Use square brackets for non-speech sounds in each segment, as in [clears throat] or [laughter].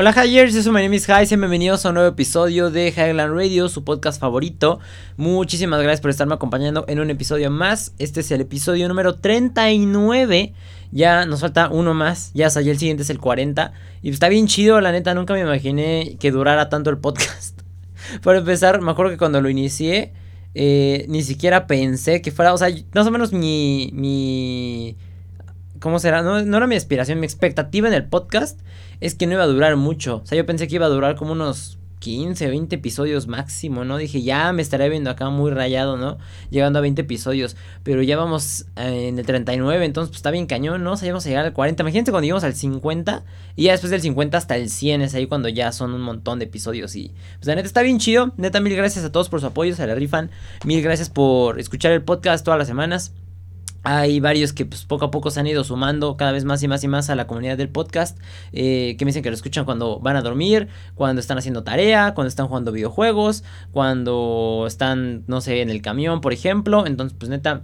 Hola Hyers, yo soy my name is High, bienvenidos a un nuevo episodio de Highland Radio, su podcast favorito. Muchísimas gracias por estarme acompañando en un episodio más. Este es el episodio número 39. Ya nos falta uno más, ya hasta el siguiente es el 40. Y está bien chido, la neta, nunca me imaginé que durara tanto el podcast. [laughs] Por empezar, me acuerdo que cuando lo inicié, eh, ni siquiera pensé que fuera, o sea, más o menos mi... mi ¿Cómo será? No, no era mi aspiración, mi expectativa en el podcast es que no iba a durar mucho. O sea, yo pensé que iba a durar como unos 15, 20 episodios máximo, ¿no? Dije, ya me estaré viendo acá muy rayado, ¿no? Llegando a 20 episodios. Pero ya vamos eh, en el 39, entonces pues está bien cañón, ¿no? O sea, ya vamos a llegar al 40. Imagínate cuando llegamos al 50 y ya después del 50 hasta el 100 es ahí cuando ya son un montón de episodios. Y pues la neta está bien chido. Neta, mil gracias a todos por su apoyo, se la rifan. Mil gracias por escuchar el podcast todas las semanas. Hay varios que pues, poco a poco se han ido sumando cada vez más y más y más a la comunidad del podcast. Eh, que me dicen que lo escuchan cuando van a dormir, cuando están haciendo tarea, cuando están jugando videojuegos, cuando están, no sé, en el camión, por ejemplo. Entonces, pues neta,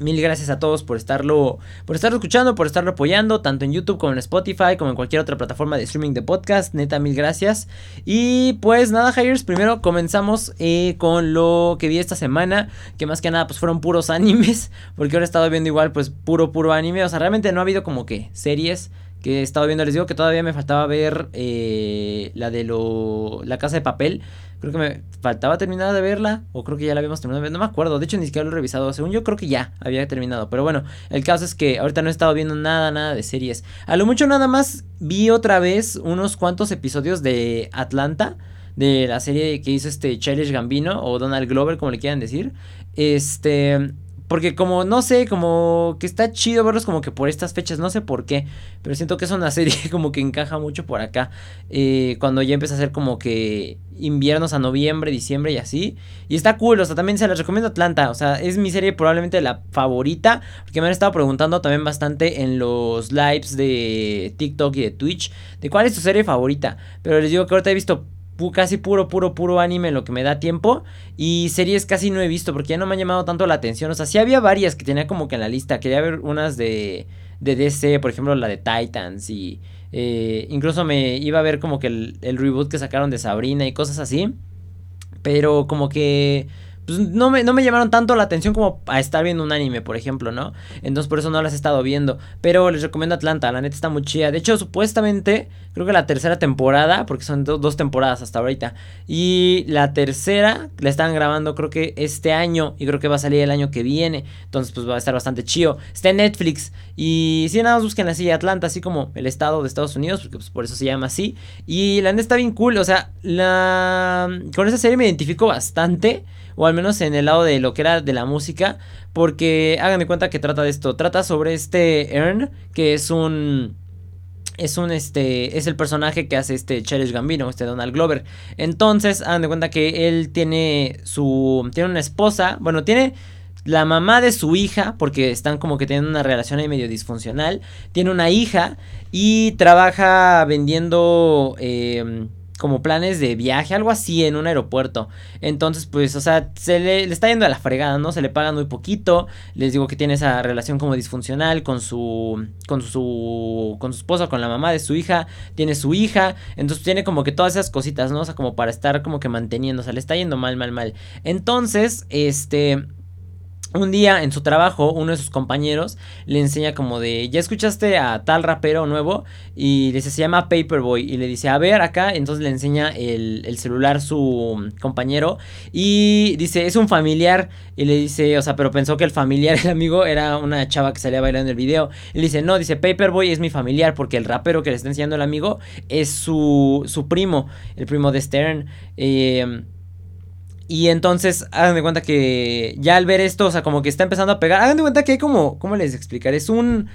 Mil gracias a todos por estarlo, por estarlo escuchando, por estarlo apoyando, tanto en YouTube como en Spotify, como en cualquier otra plataforma de streaming de podcast. Neta, mil gracias. Y pues nada, Hires, primero comenzamos eh, con lo que vi esta semana, que más que nada pues fueron puros [laughs] animes, porque ahora he estado viendo igual pues puro, puro anime. O sea, realmente no ha habido como que series que he estado viendo. Les digo que todavía me faltaba ver eh, la de lo, la casa de papel. Creo que me faltaba terminar de verla. O creo que ya la habíamos terminado de ver. No me acuerdo. De hecho, ni siquiera lo he revisado. Según yo, creo que ya había terminado. Pero bueno, el caso es que ahorita no he estado viendo nada, nada de series. A lo mucho nada más vi otra vez unos cuantos episodios de Atlanta. De la serie que hizo este Childish Gambino. O Donald Glover, como le quieran decir. Este. Porque como, no sé, como que está chido verlos como que por estas fechas, no sé por qué, pero siento que es una [laughs] serie como que encaja mucho por acá, eh, cuando ya empieza a ser como que inviernos a noviembre, diciembre y así, y está cool, o sea, también se les recomiendo Atlanta, o sea, es mi serie probablemente la favorita, porque me han estado preguntando también bastante en los lives de TikTok y de Twitch, de cuál es tu serie favorita, pero les digo que ahorita he visto casi puro, puro, puro anime lo que me da tiempo. Y series casi no he visto porque ya no me han llamado tanto la atención. O sea, sí había varias que tenía como que en la lista. Quería ver unas de, de DC, por ejemplo, la de Titans. Y eh, incluso me iba a ver como que el, el reboot que sacaron de Sabrina y cosas así. Pero como que pues no me, no me llamaron tanto la atención como a estar viendo un anime, por ejemplo, ¿no? Entonces por eso no las he estado viendo. Pero les recomiendo Atlanta, la neta está muy chida. De hecho, supuestamente, creo que la tercera temporada, porque son dos temporadas hasta ahorita. Y la tercera la están grabando creo que este año y creo que va a salir el año que viene. Entonces pues va a estar bastante chido. Está en Netflix. Y si nada más busquen así Atlanta, así como el estado de Estados Unidos, porque pues por eso se llama así. Y la neta está bien cool, o sea, la... con esa serie me identifico bastante o al menos en el lado de lo que era de la música, porque hagan de cuenta que trata de esto, trata sobre este Ern, que es un es un este es el personaje que hace este Cherish Gambino, este Donald Glover. Entonces, hagan de cuenta que él tiene su tiene una esposa, bueno, tiene la mamá de su hija, porque están como que tienen una relación ahí medio disfuncional, tiene una hija y trabaja vendiendo eh, como planes de viaje, algo así en un aeropuerto. Entonces, pues, o sea, se le, está yendo a la fregada, ¿no? Se le pagan muy poquito. Les digo que tiene esa relación como disfuncional con su con su con su esposa, con la mamá de su hija, tiene su hija, entonces tiene como que todas esas cositas, ¿no? O sea, como para estar como que manteniendo, o sea, le está yendo mal, mal, mal. Entonces, este un día en su trabajo, uno de sus compañeros le enseña como de, ya escuchaste a tal rapero nuevo y dice, se llama Paperboy y le dice, a ver acá, entonces le enseña el, celular su compañero y dice, es un familiar y le dice, o sea, pero pensó que el familiar, [laughs] el amigo, era una chava que salía bailando el video. Y le dice, no, dice, Paperboy es mi familiar porque el rapero que le está enseñando el amigo es su, su primo, el primo de Stern. Eh, y entonces, hagan de cuenta que ya al ver esto, o sea, como que está empezando a pegar. Hagan de cuenta que hay como, ¿cómo les explicar? Es un,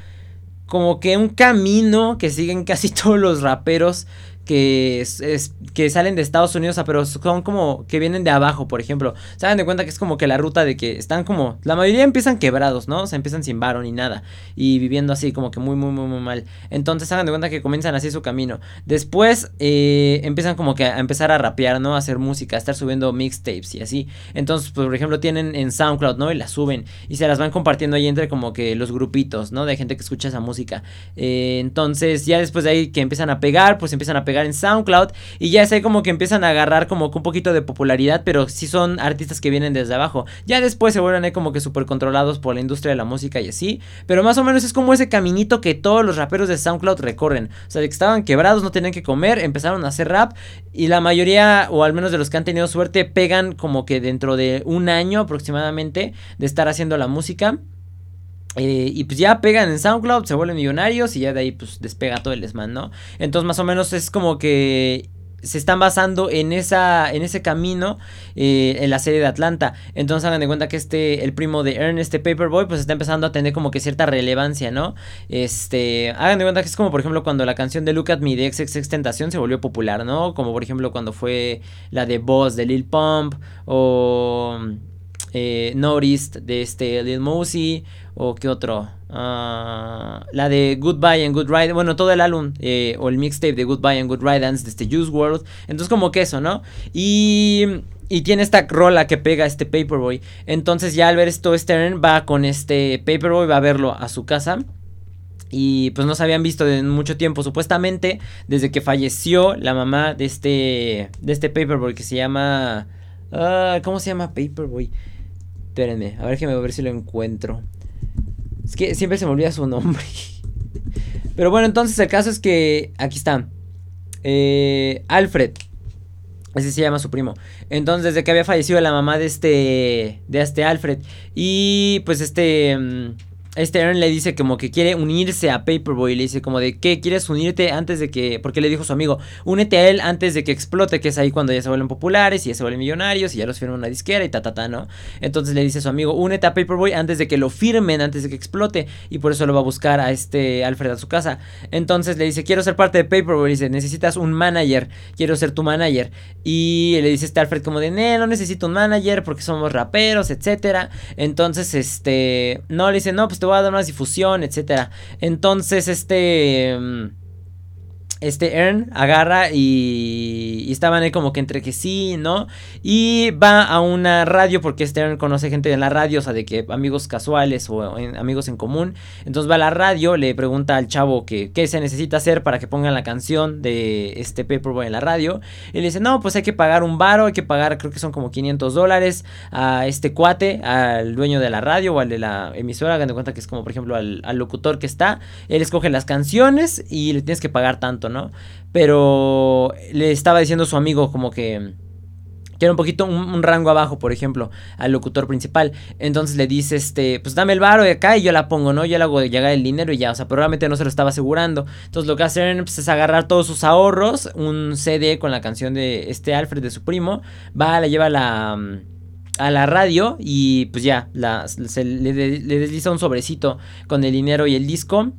como que un camino que siguen [laughs] casi todos los raperos que, es, que salen de Estados Unidos, pero son como que vienen de abajo, por ejemplo. Se dan de cuenta que es como que la ruta de que están como, la mayoría empiezan quebrados, ¿no? O sea, empiezan sin varo ni nada. Y viviendo así, como que muy, muy, muy, muy mal. Entonces, hagan de cuenta que comienzan así su camino. Después, eh, empiezan como que a empezar a rapear, ¿no? A hacer música, a estar subiendo mixtapes y así. Entonces, pues, por ejemplo, tienen en SoundCloud, ¿no? Y las suben. Y se las van compartiendo ahí entre como que los grupitos, ¿no? De gente que escucha esa música. Eh, entonces, ya después de ahí que empiezan a pegar, pues empiezan a pegar en SoundCloud y ya es ahí como que empiezan a agarrar como que un poquito de popularidad, pero sí son artistas que vienen desde abajo. Ya después se vuelven ahí como que súper controlados por la industria de la música y así, pero más o menos es como ese caminito que todos los raperos de SoundCloud recorren. O sea, de que estaban quebrados, no tenían que comer, empezaron a hacer rap y la mayoría, o al menos de los que han tenido suerte, pegan como que dentro de un año aproximadamente de estar haciendo la música. Eh, y pues ya pegan en SoundCloud, se vuelven millonarios y ya de ahí pues despega todo el desmán, ¿no? Entonces más o menos es como que se están basando en esa en ese camino eh, en la serie de Atlanta. Entonces hagan de cuenta que este el primo de Ern este Paperboy pues está empezando a tener como que cierta relevancia no este hagan de cuenta que es como por ejemplo cuando la canción de Look at Me de XXX Tentación se volvió popular no como por ejemplo cuando fue la de Boss de Lil Pump o eh, Noticed de este Lil Mosey o qué otro ah, la de Goodbye and Good Ride bueno todo el álbum eh, o el mixtape de Goodbye and Good Ride Dance de este Juice World entonces como que eso no y y tiene esta rola que pega este Paperboy. Entonces ya al ver esto, Stern va con este Paperboy, va a verlo a su casa. Y pues no se habían visto en mucho tiempo, supuestamente, desde que falleció la mamá de este, de este Paperboy que se llama... Ah, ¿Cómo se llama Paperboy? Espérenme, a ver, que me voy a ver si lo encuentro. Es que siempre se me olvida su nombre. [laughs] Pero bueno, entonces el caso es que. Aquí está. Eh, Alfred. Así se llama su primo. Entonces, desde que había fallecido la mamá de este. De este Alfred. Y pues este. Mm, este Aaron le dice como que quiere unirse a Paperboy. Le dice como de que quieres unirte antes de que. Porque le dijo su amigo, únete a él antes de que explote, que es ahí cuando ya se vuelven populares y ya se vuelven millonarios y ya los firman una disquera y ta ta ta, ¿no? Entonces le dice a su amigo, únete a Paperboy antes de que lo firmen, antes de que explote. Y por eso lo va a buscar a este Alfred a su casa. Entonces le dice, quiero ser parte de Paperboy. Le dice, necesitas un manager. Quiero ser tu manager. Y le dice este Alfred como de, no necesito un manager porque somos raperos, etcétera. Entonces, este. No, le dice, no, pues te voy a dar más difusión, etcétera. Entonces, este... Este Ern agarra y, y, estaban ahí como que entre que sí, ¿no? Y va a una radio porque este Ern conoce gente en la radio, o sea, de que amigos casuales o amigos en común. Entonces va a la radio, le pregunta al chavo que qué se necesita hacer para que pongan la canción de este Paperboy en la radio. Y le dice, no, pues hay que pagar un varo, hay que pagar, creo que son como 500 dólares a este cuate, al dueño de la radio o al de la emisora. Hagan de cuenta que es como, por ejemplo, al locutor que está. Él escoge las canciones y le tienes que pagar tanto. Pero le estaba diciendo a su amigo como que... Que era un poquito un, rango abajo, por ejemplo, al locutor principal. Entonces le dice, este, pues dame el varo de acá y yo la pongo, ¿no? Yo le hago llegar el dinero y ya, o sea, probablemente no se lo estaba asegurando. Entonces lo que hace pues, es agarrar todos sus ahorros, un CD con la canción de este Alfred, de su primo, va, le lleva a la a la radio y pues ya, la, se le desliza un sobrecito con el dinero y el disco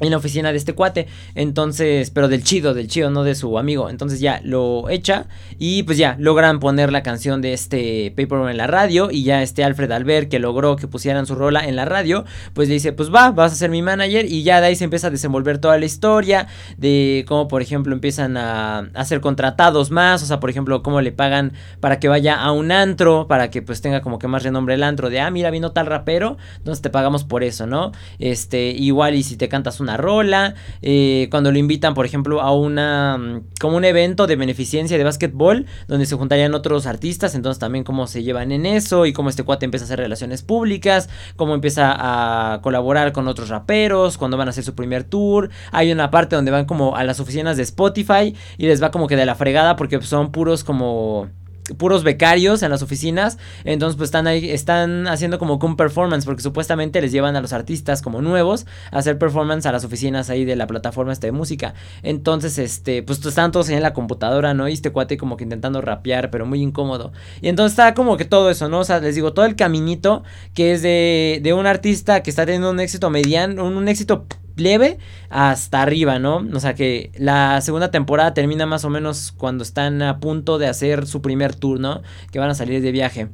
en la oficina de este cuate. Entonces, pero del chido, del chido, no de su amigo. Entonces ya lo echa y pues ya logran poner la canción de este Paperboy en la radio y ya este Alfred al ver que logró que pusieran su rola en la radio, pues le dice, pues va, vas a ser mi manager y ya de ahí se empieza a desenvolver toda la historia de cómo por ejemplo empiezan a, a ser contratados más, o sea, por ejemplo, cómo le pagan para que vaya a un antro, para que pues tenga como que más renombre el antro de, ah, mira, vino tal rapero, entonces te pagamos por eso, ¿no? Este, igual y si te cantas un una rola, eh, cuando lo invitan, por ejemplo, a una, mm, como un evento de beneficencia de básquetbol, donde se juntarían otros artistas, entonces también cómo se llevan en eso y cómo este cuate empieza a hacer relaciones públicas, cómo empieza a colaborar con otros raperos, cuando van a hacer su primer tour, hay una parte donde van como a las oficinas de Spotify y les va como que de la fregada porque son puros como puros becarios en las oficinas. Entonces, pues están ahí, están haciendo como un performance, porque supuestamente les llevan a los artistas como nuevos a hacer performance a las oficinas ahí de la plataforma de música. Entonces, este, pues están todos ahí en la computadora, ¿no? Y este cuate como que intentando rapear, pero muy incómodo. Y entonces está como que todo eso, ¿no? O sea, les digo, todo el caminito que es de, de un artista que está teniendo un éxito mediano, un éxito leve hasta arriba, ¿no? O sea que la segunda temporada termina más o menos cuando están a punto de hacer su primer tour, ¿no? Que van a salir de viaje.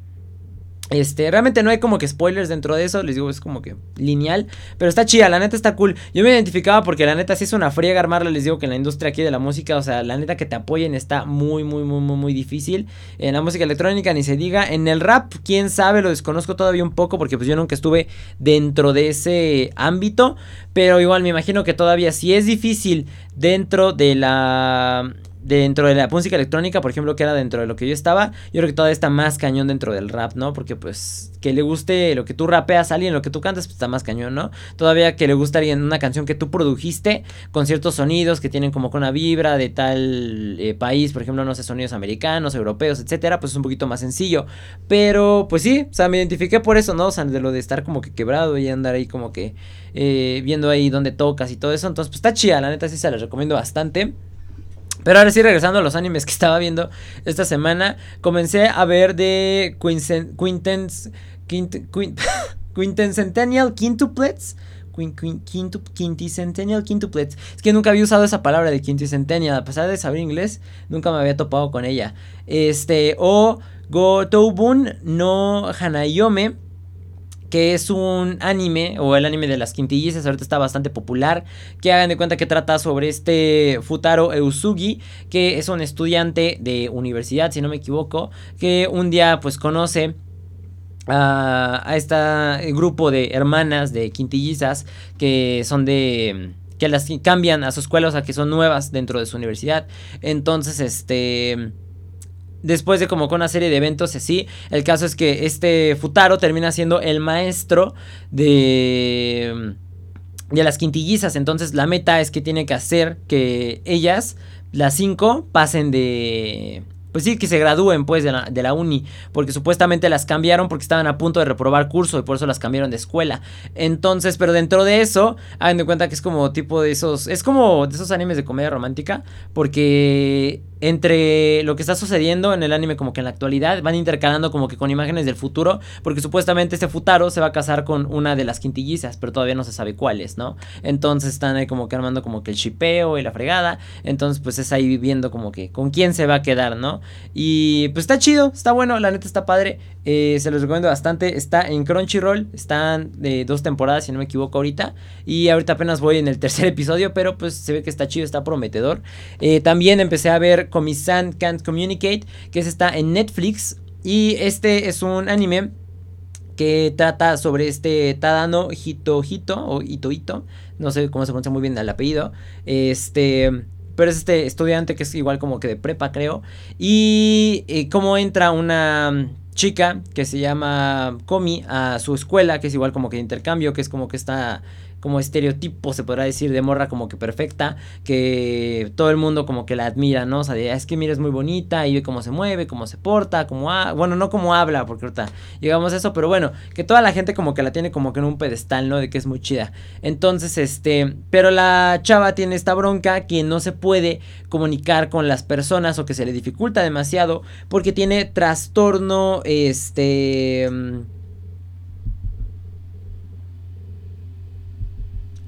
Este, realmente no hay como que spoilers dentro de eso, les digo, es como que lineal, pero está chida, la neta está cool. Yo me identificaba porque la neta sí es una friega armarla, les digo que en la industria aquí de la música, o sea, la neta que te apoyen está muy, muy, muy, muy, muy difícil. En la música electrónica ni se diga, en el rap, quién sabe, lo desconozco todavía un poco porque pues yo nunca estuve dentro de ese ámbito, pero igual me imagino que todavía si es difícil dentro de la dentro de la música electrónica, por ejemplo, que era dentro de lo que yo estaba, yo creo que todavía está más cañón dentro del rap, ¿no? Porque pues que le guste lo que tú rapeas a alguien, lo que tú cantas, pues está más cañón, ¿no? Todavía que le guste a alguien una canción que tú produjiste con ciertos sonidos que tienen como con una vibra de tal eh, país, por ejemplo, no sé, sonidos americanos, europeos, etcétera, pues es un poquito más sencillo. Pero pues sí, o sea, me identifiqué por eso, ¿no? O sea, de lo de estar como que quebrado y andar ahí como que eh, viendo ahí dónde tocas y todo eso. Entonces, pues está chida, la neta sí se la recomiendo bastante. Pero ahora sí, regresando a los animes que estaba viendo esta semana, comencé a ver de Quintens, [laughs] Quintencentennial Quintuplets. Quinticentennial Quintuplets. Es que nunca había usado esa palabra de Quinticentennial. A pesar de saber inglés, nunca me había topado con ella. Este, o Gotoubun no Hanayome que es un anime, o el anime de las quintillizas, ahorita está bastante popular, que hagan de cuenta que trata sobre este Futaro Eusugi, que es un estudiante de universidad, si no me equivoco, que un día pues conoce a, a este grupo de hermanas de quintillizas que son de que las cambian a su escuela, o sea, que son nuevas dentro de su universidad. Entonces, este después de como con una serie de eventos así, el caso es que este Futaro termina siendo el maestro de de las quintillizas, entonces la meta es que tiene que hacer que ellas, las cinco, pasen de pues sí, que se gradúen pues de la, de la, uni, porque supuestamente las cambiaron porque estaban a punto de reprobar curso y por eso las cambiaron de escuela. Entonces, pero dentro de eso, hagan de cuenta que es como tipo de esos, es como de esos animes de comedia romántica, porque entre lo que está sucediendo en el anime como que en la actualidad van intercalando como que con imágenes del futuro, porque supuestamente este Futaro se va a casar con una de las quintillizas, pero todavía no se sabe cuáles, ¿no? Entonces están ahí como que armando como que el chipeo y la fregada, entonces pues es ahí viviendo como que con quién se va a quedar, ¿no? Y pues está chido, está bueno, la neta está padre, eh, se los recomiendo bastante, está en Crunchyroll, están de dos temporadas si no me equivoco ahorita, y ahorita apenas voy en el [laughs] tercer episodio, pero pues se ve que está chido, está prometedor. Eh, también empecé a ver Komi-san Can't Communicate, que es está en Netflix. Y este es un anime que trata sobre este Tadano Hitohito o Ito no sé cómo se pronuncia muy bien el apellido. Este, pero es este estudiante que es igual como que de prepa, creo. Y, y cómo entra una chica que se llama Komi a su escuela, que es igual como que intercambio, que es como que está como estereotipo, se podrá decir, de morra como que perfecta, que todo el mundo como que la admira, ¿no? O sea, es que mira, es muy bonita y ve cómo se mueve, cómo se porta, cómo bueno, no como habla, porque ahorita llegamos a eso, pero bueno, que toda la gente como que la tiene como que en un pedestal, ¿no? De que es muy chida. Entonces, este, pero la chava tiene esta bronca que no se puede comunicar con las personas o que se le dificulta demasiado porque tiene trastorno, este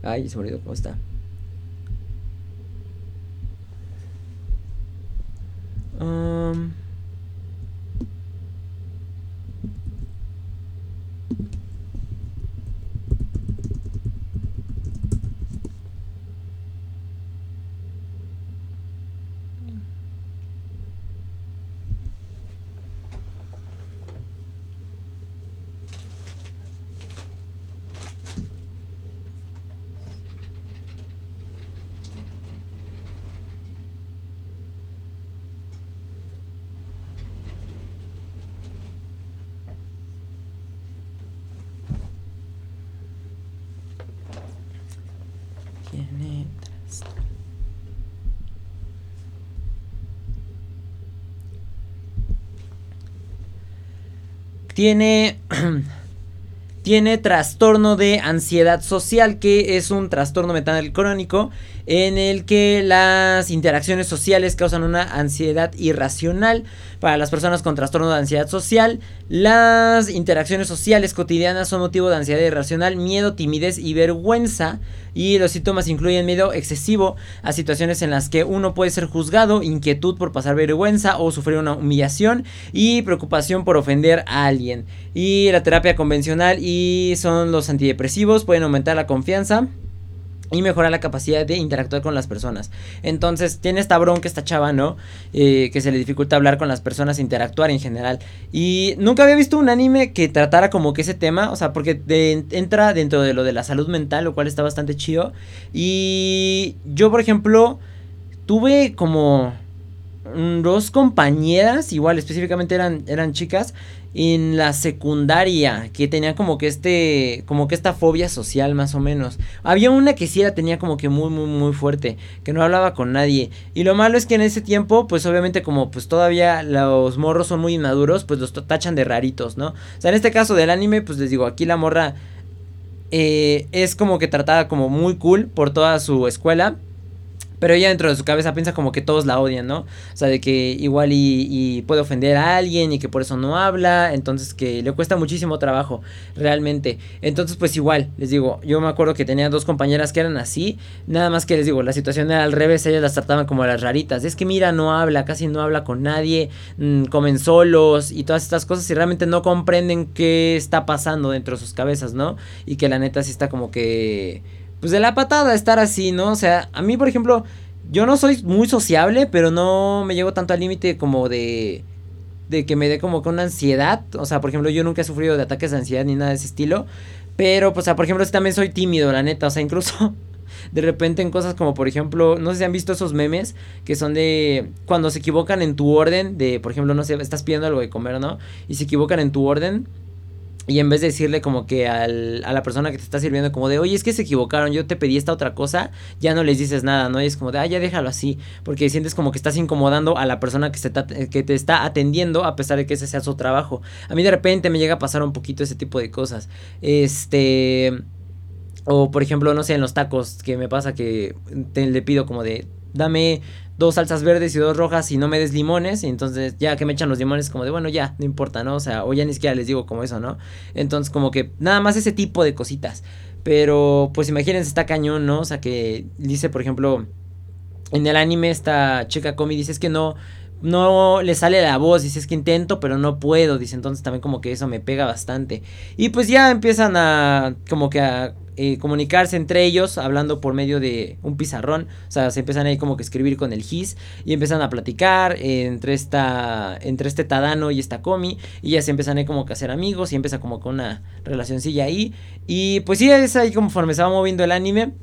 Ay, se me olvidó cómo está. Um, tiene, [clears throat] tiene trastorno de ansiedad social, que es un trastorno mental crónico en el que las interacciones sociales causan una ansiedad irracional. Para las personas con trastorno de ansiedad social, las interacciones sociales cotidianas son motivo de ansiedad irracional, miedo, timidez y vergüenza. Y los síntomas incluyen miedo excesivo a situaciones en las que uno puede ser juzgado, inquietud por pasar vergüenza o sufrir una humillación y preocupación por ofender a alguien. Y la terapia convencional y son los antidepresivos, pueden aumentar la confianza y mejorar la capacidad de interactuar con las personas. Entonces, tiene esta bronca, esta chava, ¿no? Eh, que se le dificulta hablar con las personas, interactuar en general. Y nunca había visto un anime que tratara como que ese tema, o sea, porque entra dentro de lo de la salud mental, lo cual está bastante chido. Y yo, por ejemplo, tuve como dos compañeras, igual específicamente eran, eran chicas, en la secundaria que tenía como que este como que esta fobia social más o menos. Había una que sí la tenía como que muy muy muy fuerte que no hablaba con nadie. Y lo malo es que en ese tiempo pues obviamente como pues todavía los morros son muy inmaduros pues los tachan de raritos no o sea en este caso del anime pues les digo aquí la morra eh, es como que tratada como muy cool por toda su escuela pero ella dentro de su cabeza piensa como que todos la odian, ¿no? O sea, de que igual y, puede ofender a alguien y que por eso no habla. Entonces que le cuesta muchísimo trabajo, realmente. Entonces pues igual, les digo, yo me acuerdo que tenía dos compañeras que eran así. Nada más que les digo, la situación era al revés, ellas las trataban como las raritas. Es que mira, no habla, casi no habla con nadie, mm, comen solos y todas estas cosas y realmente no comprenden qué está pasando dentro de sus cabezas, ¿no? Y que la neta sí está como que pues de la patada estar así, ¿no? O sea, a mí, por ejemplo, yo no soy muy sociable, pero no me llego tanto al límite como de de que me dé como con una ansiedad, o sea, por ejemplo, yo nunca he sufrido de ataques de ansiedad ni nada de ese estilo, pero pues, o sea, por ejemplo, también soy tímido, la neta, o sea, incluso [laughs] de repente en cosas como por ejemplo, no sé si han visto esos memes que son de cuando se equivocan en tu orden, de por ejemplo, no sé, estás pidiendo algo de comer, ¿no? Y se equivocan en tu orden y en vez de decirle como que al, a la persona que te está sirviendo como de, oye, es que se equivocaron, yo te pedí esta otra cosa, ya no les dices nada, ¿no? Y es como de, ah, ya déjalo así, porque sientes como que estás incomodando a la persona que, que te está atendiendo a pesar de que ese sea su trabajo. A mí de repente me llega a pasar un poquito ese tipo de cosas. Este... O por ejemplo, no sé, en los tacos, que me pasa que te, le pido como de, dame dos salsas verdes y dos rojas y no me des limones. Y entonces ya que me echan los limones como de, bueno, ya, no importa, ¿no? O sea, o ya ni siquiera les digo como eso, ¿no? Entonces como que nada más ese tipo de cositas. Pero pues imagínense, está cañón, ¿no? O sea, que dice, por ejemplo, en el anime esta chica Comi dice es que no... No le sale la voz, dice es que intento, pero no puedo, dice entonces también como que eso me pega bastante. Y pues ya empiezan a como que a eh, comunicarse entre ellos hablando por medio de un pizarrón. O sea, se empiezan ahí como que escribir con el GIS y empiezan a platicar entre esta entre este Tadano y esta Komi y ya se empiezan ahí como que a hacer amigos y empieza como con una relacioncilla ahí. Y pues sí, es ahí conforme se va moviendo el anime.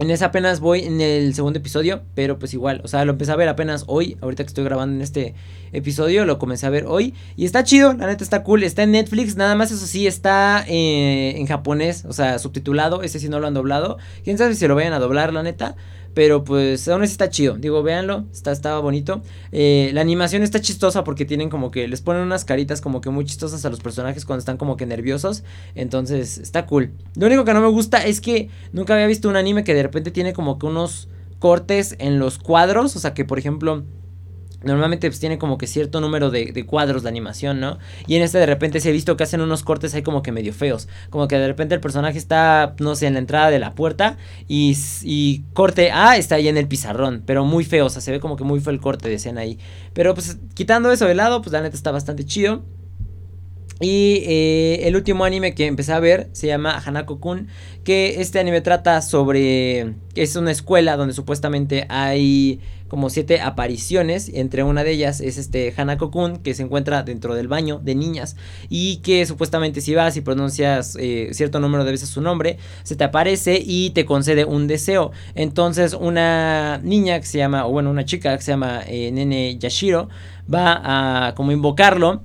En esa apenas voy en el segundo episodio, pero pues igual, o sea, lo empecé a ver apenas hoy, ahorita que estoy grabando en este episodio, lo comencé a ver hoy y está chido, la neta está cool, está en Netflix, nada más eso sí, está eh, en japonés, o sea, subtitulado, ese sí no lo han doblado, quién sabe si lo vayan a doblar, la neta, pero pues aún así está chido. Digo, véanlo. Está, estaba bonito. Eh, la animación está chistosa porque tienen como que. Les ponen unas caritas como que muy chistosas a los personajes cuando están como que nerviosos. Entonces, está cool. Lo único que no me gusta es que nunca había visto un anime que de repente tiene como que unos cortes en los cuadros. O sea que, por ejemplo Normalmente pues tiene como que cierto número de, cuadros de animación, ¿no? Y en este de repente se he visto que hacen unos cortes ahí como que medio feos. Como que de repente el personaje está, no sé, en la entrada de la puerta y, y corte A está ahí en el pizarrón. Pero muy feo, o sea, se ve como que muy feo el corte de escena ahí. Pero pues quitando eso de lado, pues la neta está bastante chido. Y eh, el último anime que empecé a ver se llama Hanako-kun, que este anime trata sobre... es una escuela donde supuestamente hay como siete apariciones, entre una de ellas es este Hanako-kun, que se encuentra dentro del baño de niñas, y que supuestamente si vas y pronuncias eh, cierto número de veces su nombre, se te aparece y te concede un deseo. Entonces una niña que se llama, o bueno, una chica que se llama eh, Nene Yashiro, va a como invocarlo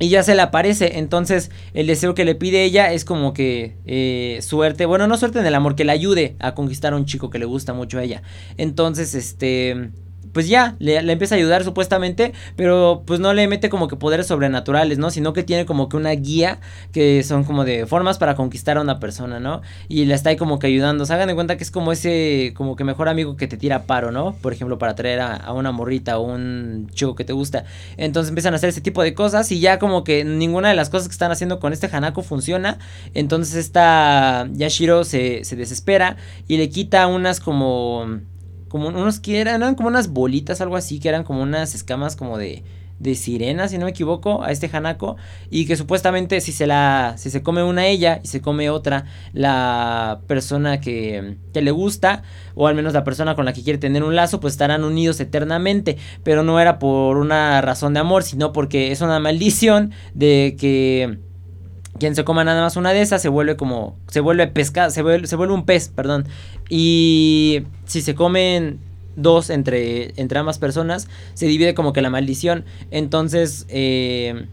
y ya se le aparece. Entonces, el deseo que le pide ella es como que eh, suerte. Bueno, no suerte en el amor, que le ayude a conquistar a un chico que le gusta mucho a ella. Entonces, este. Pues ya, le, empieza a ayudar supuestamente, pero pues no le mete como que poderes sobrenaturales, ¿no? Sino que tiene como que una guía que son como de formas para conquistar a una persona, ¿no? Y le está ahí como que ayudando. Se hagan de cuenta que es como ese, como que mejor amigo que te tira paro, ¿no? Por ejemplo, para traer a, una morrita o un chico que te gusta. Entonces empiezan a hacer ese tipo de cosas y ya como que ninguna de las cosas que están haciendo con este Hanako funciona. Entonces esta Yashiro se, se desespera y le quita unas como como unos que eran, como unas bolitas, algo así, que eran como unas escamas como de, de sirena, si no me equivoco, a este Hanako. Y que supuestamente si se la. Si se come una ella y se come otra, la persona que, que, le gusta, o al menos la persona con la que quiere tener un lazo, pues estarán unidos eternamente. Pero no era por una razón de amor, sino porque es una maldición de que quien se coma nada más una de esas se vuelve como. Se vuelve pesca. Se vuelve, se vuelve un pez, perdón. Y si se comen dos entre, entre ambas personas, se divide como que la maldición. Entonces, eh,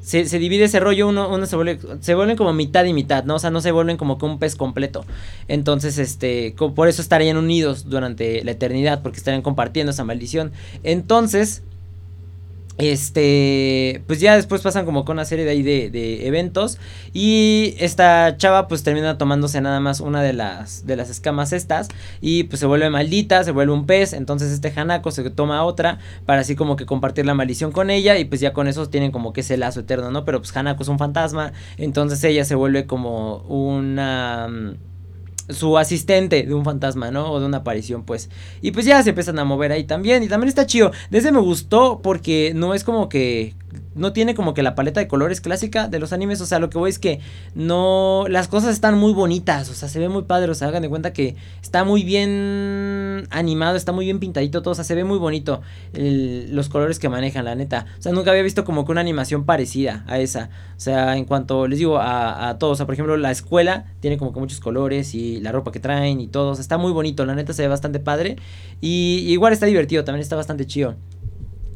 se, se, divide ese rollo, uno, uno se vuelve, se vuelven como mitad y mitad, ¿no? O sea, no se vuelven como que un pez completo. Entonces, este, por eso estarían unidos durante la eternidad, porque estarían compartiendo esa maldición. Entonces, este, pues ya después pasan como con una serie de ahí de, eventos y esta chava pues termina tomándose nada más una de las, de las escamas estas y pues se vuelve maldita, se vuelve un pez, entonces este Hanako se toma otra para así como que compartir la maldición con ella y pues ya con eso tienen como que ese lazo eterno, ¿no? Pero pues Hanako es un fantasma, entonces ella se vuelve como una su asistente de un fantasma, ¿no? O de una aparición, pues. Y pues ya se empiezan a mover ahí también. Y también está chido. Desde me gustó porque no es como que no tiene como que la paleta de colores clásica de los animes. O sea, lo que voy es que no. Las cosas están muy bonitas. O sea, se ve muy padre. O sea, hagan de cuenta que está muy bien animado, está muy bien pintadito todo. O sea, se ve muy bonito los colores que manejan, la neta. O sea, nunca había visto como que una animación parecida a esa. O sea, en cuanto les digo a, a todos. O sea, por ejemplo, la escuela tiene como que muchos colores y la ropa que traen y todo. Está muy bonito. La neta se ve bastante padre. Y igual está divertido. También está bastante chido.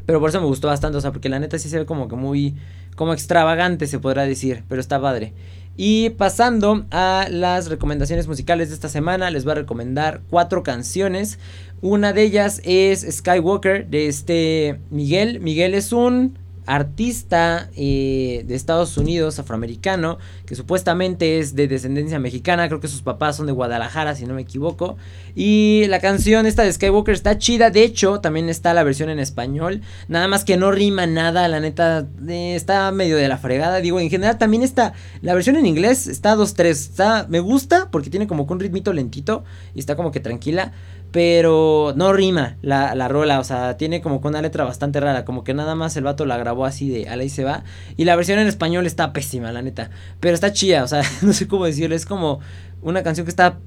Pero por eso me gustó bastante, o sea, porque la neta sí se ve como que muy, como extravagante se podrá decir, pero está padre. Y pasando a las recomendaciones musicales de esta semana, les voy a recomendar cuatro canciones. Una de ellas es Skywalker de este Miguel. Miguel es un artista eh, de Estados Unidos, afroamericano, que supuestamente es de descendencia mexicana, creo que sus papás son de Guadalajara, si no me equivoco. Y la canción esta de Skywalker está chida, de hecho, también está la versión en español, nada más que no rima nada, la neta, eh, está medio de la fregada, digo, en general también está, la versión en inglés está 2-3, está, me gusta porque tiene como que un ritmito lentito y está como que tranquila. Pero no rima la, la, rola, o sea, tiene como que una letra bastante rara, como que nada más el vato la grabó así de a y se va. Y la versión en español está pésima, la neta. Pero está chida, o sea, [laughs] no sé cómo decirlo, es como una canción que está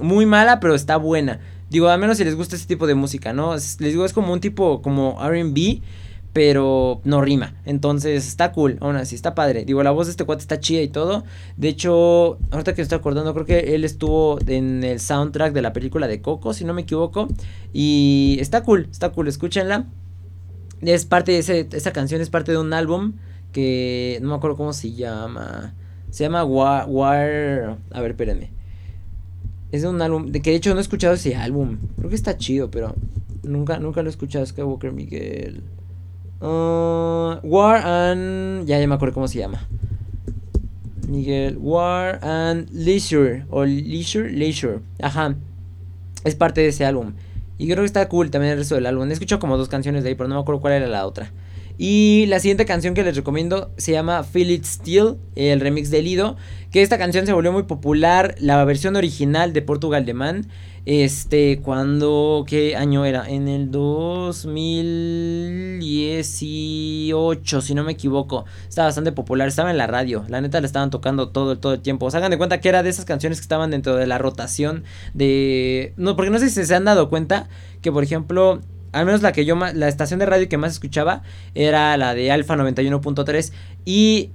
muy mala, pero está buena. Digo, al menos si les gusta ese tipo de música, ¿no? Les digo, es como un tipo como RB pero no rima. Entonces está cool, aún así, está padre. Digo, la voz de este cuate está chida y todo. De hecho, ahorita que me estoy acordando, creo que él estuvo en el soundtrack de la película de Coco, si no me equivoco. Y está cool, está cool, escúchenla. Es parte de ese, esa canción, es parte de un álbum que no me acuerdo cómo se llama. Se llama War... War a ver, espérenme. Es de un álbum, de que de hecho no he escuchado ese álbum. Creo que está chido, pero nunca, nunca lo he escuchado. Skywalker Miguel. Uh, War and. Ya, ya me acuerdo cómo se llama. Miguel. War and Leisure. O Leisure. Leisure. Ajá. Es parte de ese álbum. Y creo que está cool también el resto del álbum. He escuchado como dos canciones de ahí, pero no me acuerdo cuál era la otra. Y la siguiente canción que les recomiendo se llama Feel It Still, el remix de Lido. Que esta canción se volvió muy popular. La versión original de Portugal de Man. Este, cuando, ¿qué año era? En el 2018, si no me equivoco. Estaba bastante popular, estaba en la radio. La neta la estaban tocando todo, todo el tiempo. O sea, hagan de cuenta que era de esas canciones que estaban dentro de la rotación de... No, porque no sé si se han dado cuenta que, por ejemplo, al menos la que yo la estación de radio que más escuchaba era la de Alfa 91.3 y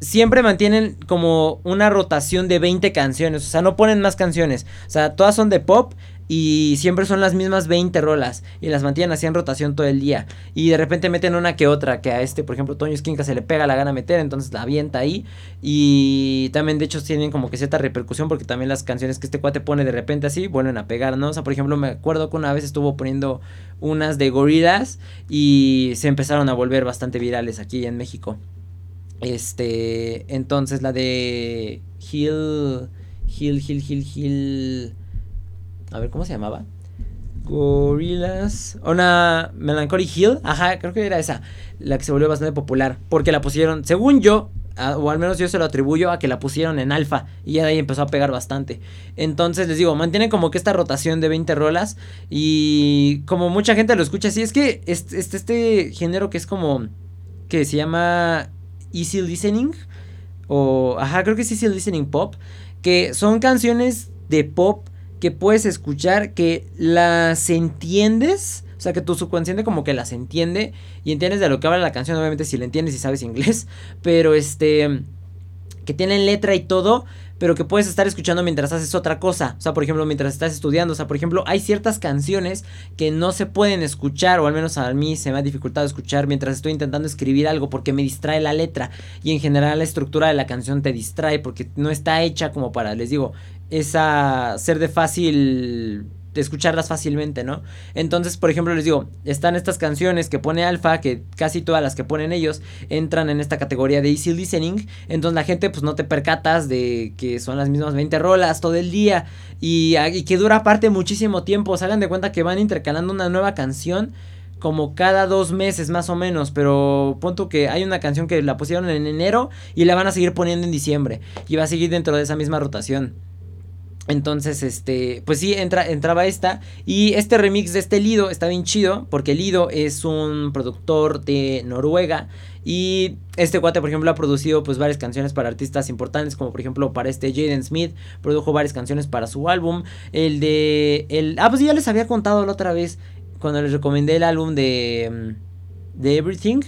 siempre mantienen como una rotación de 20 canciones. O sea, no ponen más canciones. O sea, todas son de pop y siempre son las mismas 20 rolas y las mantienen así en rotación todo el día y de repente meten una que otra que a este por ejemplo Toño Esquinca se le pega la gana meter entonces la avienta ahí y también de hecho tienen como que cierta repercusión porque también las canciones que este cuate pone de repente así vuelven a pegar no o sea por ejemplo me acuerdo que una vez estuvo poniendo unas de gorilas y se empezaron a volver bastante virales aquí en México este entonces la de Hill Hill Hill Hill Hill a ver, ¿cómo se llamaba? Gorillaz. Una Melancholy Hill. Ajá, creo que era esa. La que se volvió bastante popular. Porque la pusieron, según yo, o al menos yo se lo atribuyo a que la pusieron en alfa. Y ya de ahí empezó a pegar bastante. Entonces les digo, mantiene como que esta rotación de 20 rolas. Y como mucha gente lo escucha así, es que este, este, este género que es como. que se llama Easy Listening. O. Ajá, creo que es Easy Listening Pop. Que son canciones de pop que puedes escuchar, que las entiendes, o sea, que tu subconsciente como que las entiende y entiendes de lo que habla la canción, obviamente si la entiendes y sabes inglés, [laughs] pero este, que tienen letra y todo, pero que puedes estar escuchando mientras haces otra cosa. O sea, por ejemplo, mientras estás estudiando. O sea, por ejemplo, hay ciertas canciones que no se pueden escuchar, o al menos a mí se me ha dificultado escuchar mientras estoy intentando escribir algo porque me distrae la letra. Y en general la estructura de la canción te distrae porque no está hecha como para, les digo, esa ser de fácil escucharlas fácilmente, ¿no? Entonces, por ejemplo, les digo, están estas canciones que pone Alfa, que casi todas las que ponen ellos entran en esta categoría de easy listening, entonces la gente pues no te percatas de que son las mismas 20 rolas todo el día y, que dura aparte muchísimo tiempo, se hagan de cuenta que van intercalando una nueva canción como cada dos meses más o menos, pero punto que hay una canción que la pusieron en enero y la van a seguir poniendo en diciembre y va a seguir dentro de esa misma rotación. Entonces, este, pues sí, entra, entraba esta. Y este remix de este Lido está bien chido. Porque Lido es un productor de Noruega. Y este cuate, por ejemplo, ha producido pues varias canciones para artistas importantes. Como por ejemplo para este Jaden Smith. Produjo varias canciones para su álbum. El de. El, ah, pues ya les había contado la otra vez. Cuando les recomendé el álbum de. Mm, de Everything.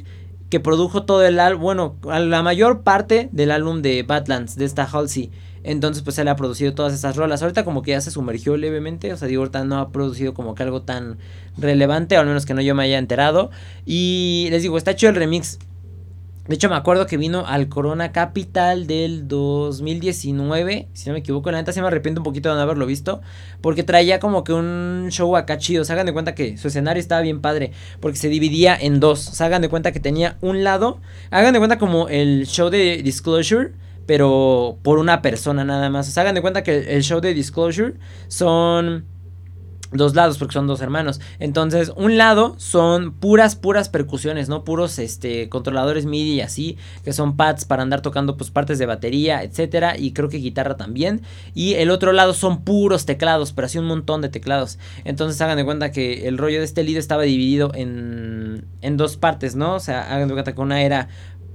Que produjo todo el álbum. Bueno, la mayor parte del álbum de Badlands. De esta Halsey. Entonces, pues él ha producido todas esas rolas. Ahorita como que ya se sumergió levemente. O sea, digo, ahorita no ha producido como que algo tan relevante. O al menos que no yo me haya enterado. Y les digo, está hecho el remix. De hecho, me acuerdo que vino al Corona Capital del 2019. Si no me equivoco, la neta sí me arrepiento un poquito de no haberlo visto. Porque traía como que un show acá chido. Se hagan de cuenta que su escenario estaba bien padre. Porque se dividía en dos. Se hagan de cuenta que tenía un lado. Hagan de cuenta como el show de Disclosure pero por una persona nada más. O sea, hagan de cuenta que el show de Disclosure son dos lados porque son dos hermanos. Entonces, un lado son puras puras percusiones, ¿no? Puros este controladores MIDI y así, que son pads para andar tocando pues partes de batería, etcétera, y creo que guitarra también. Y el otro lado son puros teclados, pero así un montón de teclados. Entonces, hagan de cuenta que el rollo de este lead estaba dividido en en dos partes, ¿no? O sea, hagan de cuenta que una era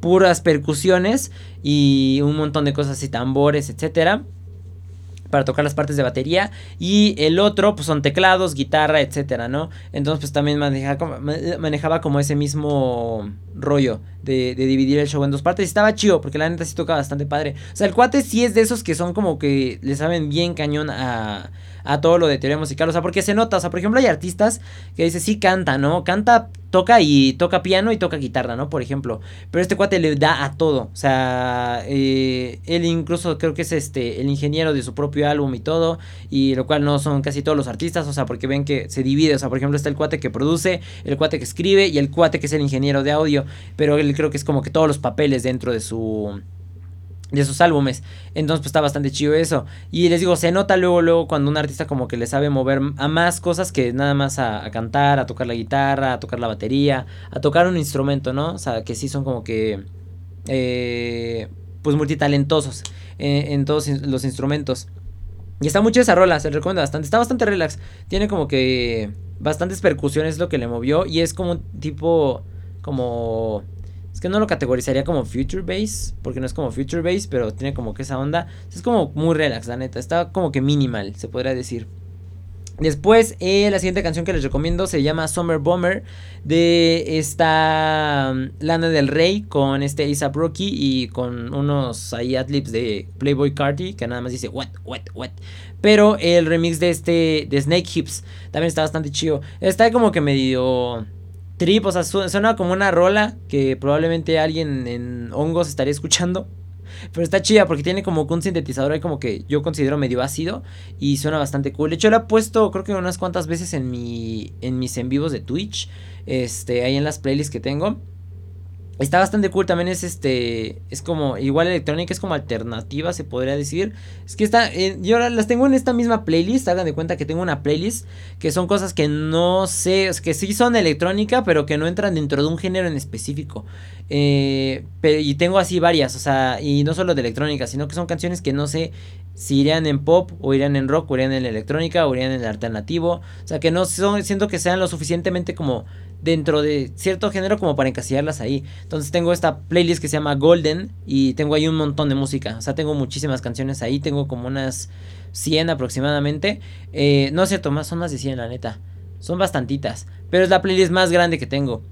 puras percusiones y un montón de cosas y tambores, etcétera para tocar las partes de batería y el otro pues son teclados, guitarra, etcétera, ¿no? Entonces pues también manejaba, manejaba como ese mismo rollo de, de, dividir el show en dos partes y estaba chido porque la neta sí toca bastante padre. O sea, el cuate sí es de esos que son como que le saben bien cañón a, a todo lo de teoría musical, o sea, porque se nota, o sea, por ejemplo hay artistas que dice sí canta, ¿no? Canta toca y toca piano y toca guitarra, ¿no? Por ejemplo. Pero este cuate le da a todo. O sea, eh, él incluso creo que es este el ingeniero de su propio álbum y todo. Y lo cual no son casi todos los artistas. O sea, porque ven que se divide. O sea, por ejemplo, está el cuate que produce, el cuate que escribe y el cuate que es el ingeniero de audio. Pero él creo que es como que todos los papeles dentro de su de sus álbumes. Entonces, pues está bastante chido eso. Y les digo, se nota luego, luego cuando un artista como que le sabe mover a más cosas que nada más a, cantar, a tocar la guitarra, a tocar la batería, a tocar un instrumento, ¿no? O sea, que sí son como que, eh, pues multitalentosos en todos los instrumentos. Y está mucho esa rola, se recomienda bastante. Está bastante relax. Tiene como que bastantes percusiones, lo que le movió. Y es como un tipo, como que no lo categorizaría como Future Bass, porque no es como Future Bass, pero tiene como que esa onda. Es como muy relax, la neta. Está como que minimal, se podría decir. Después, eh, la siguiente canción que les recomiendo se llama Summer Bomber de esta um, Lana del Rey con este ASAP Rocky y con unos ahí adlibs de Playboy Carti que nada más dice wet, wet, wet. Pero el remix de este de Snake Hips también está bastante chido. Está como que medio trip, o sea, suena como una rola que probablemente alguien en hongos estaría escuchando. Pero está chida porque tiene como un sintetizador ahí como que yo considero medio ácido y suena bastante cool. De hecho, lo he puesto creo que unas cuantas veces en, mi, en mis en vivos de Twitch. Este, ahí en las playlists que tengo. Está bastante cool, también es este, es como, igual electrónica, es como alternativa, se podría decir. Es que está, eh, yo las tengo en esta misma playlist, hagan de cuenta que tengo una playlist que son cosas que no sé, que sí son electrónica, pero que no entran dentro de un género en específico. Eh, y tengo así varias, o sea, y no solo de electrónica, sino que son canciones que no sé si irían en pop o irían en rock o irían en electrónica o irían en alternativo. O sea, que no son, siento que sean lo suficientemente como dentro de cierto género como para encasillarlas ahí. Entonces tengo esta playlist que se llama Golden y tengo ahí un montón de música. O sea, tengo muchísimas canciones ahí, tengo como unas 100 aproximadamente. Eh, no es cierto, más son más de 100 la neta. Son bastantitas, pero es la playlist más grande que tengo.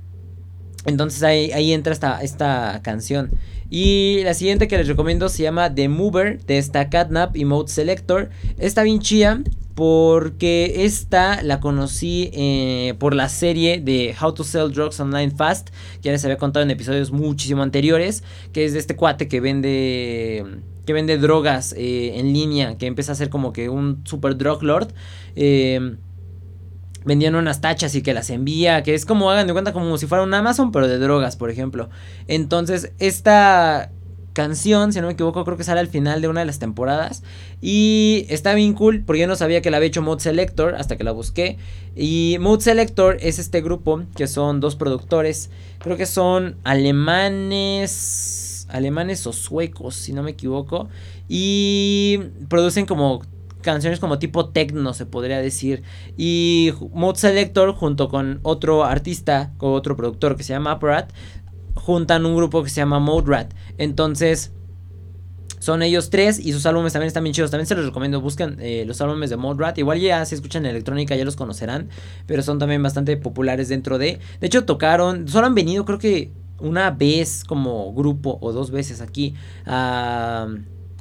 Entonces ahí, ahí entra esta, esta canción. Y la siguiente que les recomiendo se llama The Mover de esta Catnap y Mode Selector. Está bien chía porque esta la conocí eh, por la serie de How to Sell Drugs Online Fast, que ya les había contado en episodios muchísimo anteriores, que es de este cuate que vende que vende drogas eh, en línea, que empieza a ser como que un super drug lord. Eh, vendían unas tachas y que las envía, que es como hagan de cuenta como si fuera un Amazon, pero de drogas, por ejemplo. Entonces, esta canción, si no me equivoco, creo que sale al final de una de las temporadas. Y está bien cool, porque yo no sabía que la había hecho Mode Selector hasta que la busqué. Y Mode Selector es este grupo que son dos productores, creo que son alemanes, alemanes o suecos, si no me equivoco. Y producen como canciones como tipo techno se podría decir y Mode Selector junto con otro artista con otro productor que se llama Apparat juntan un grupo que se llama Mode Rat. Entonces, son ellos tres y sus álbumes también están bien chidos. También se los recomiendo. Buscan eh, los álbumes de Mode Rat. Igual ya si escuchan electrónica ya los conocerán. Pero son también bastante populares dentro de. De hecho, tocaron. Solo han venido, creo que una vez como grupo o dos veces aquí a,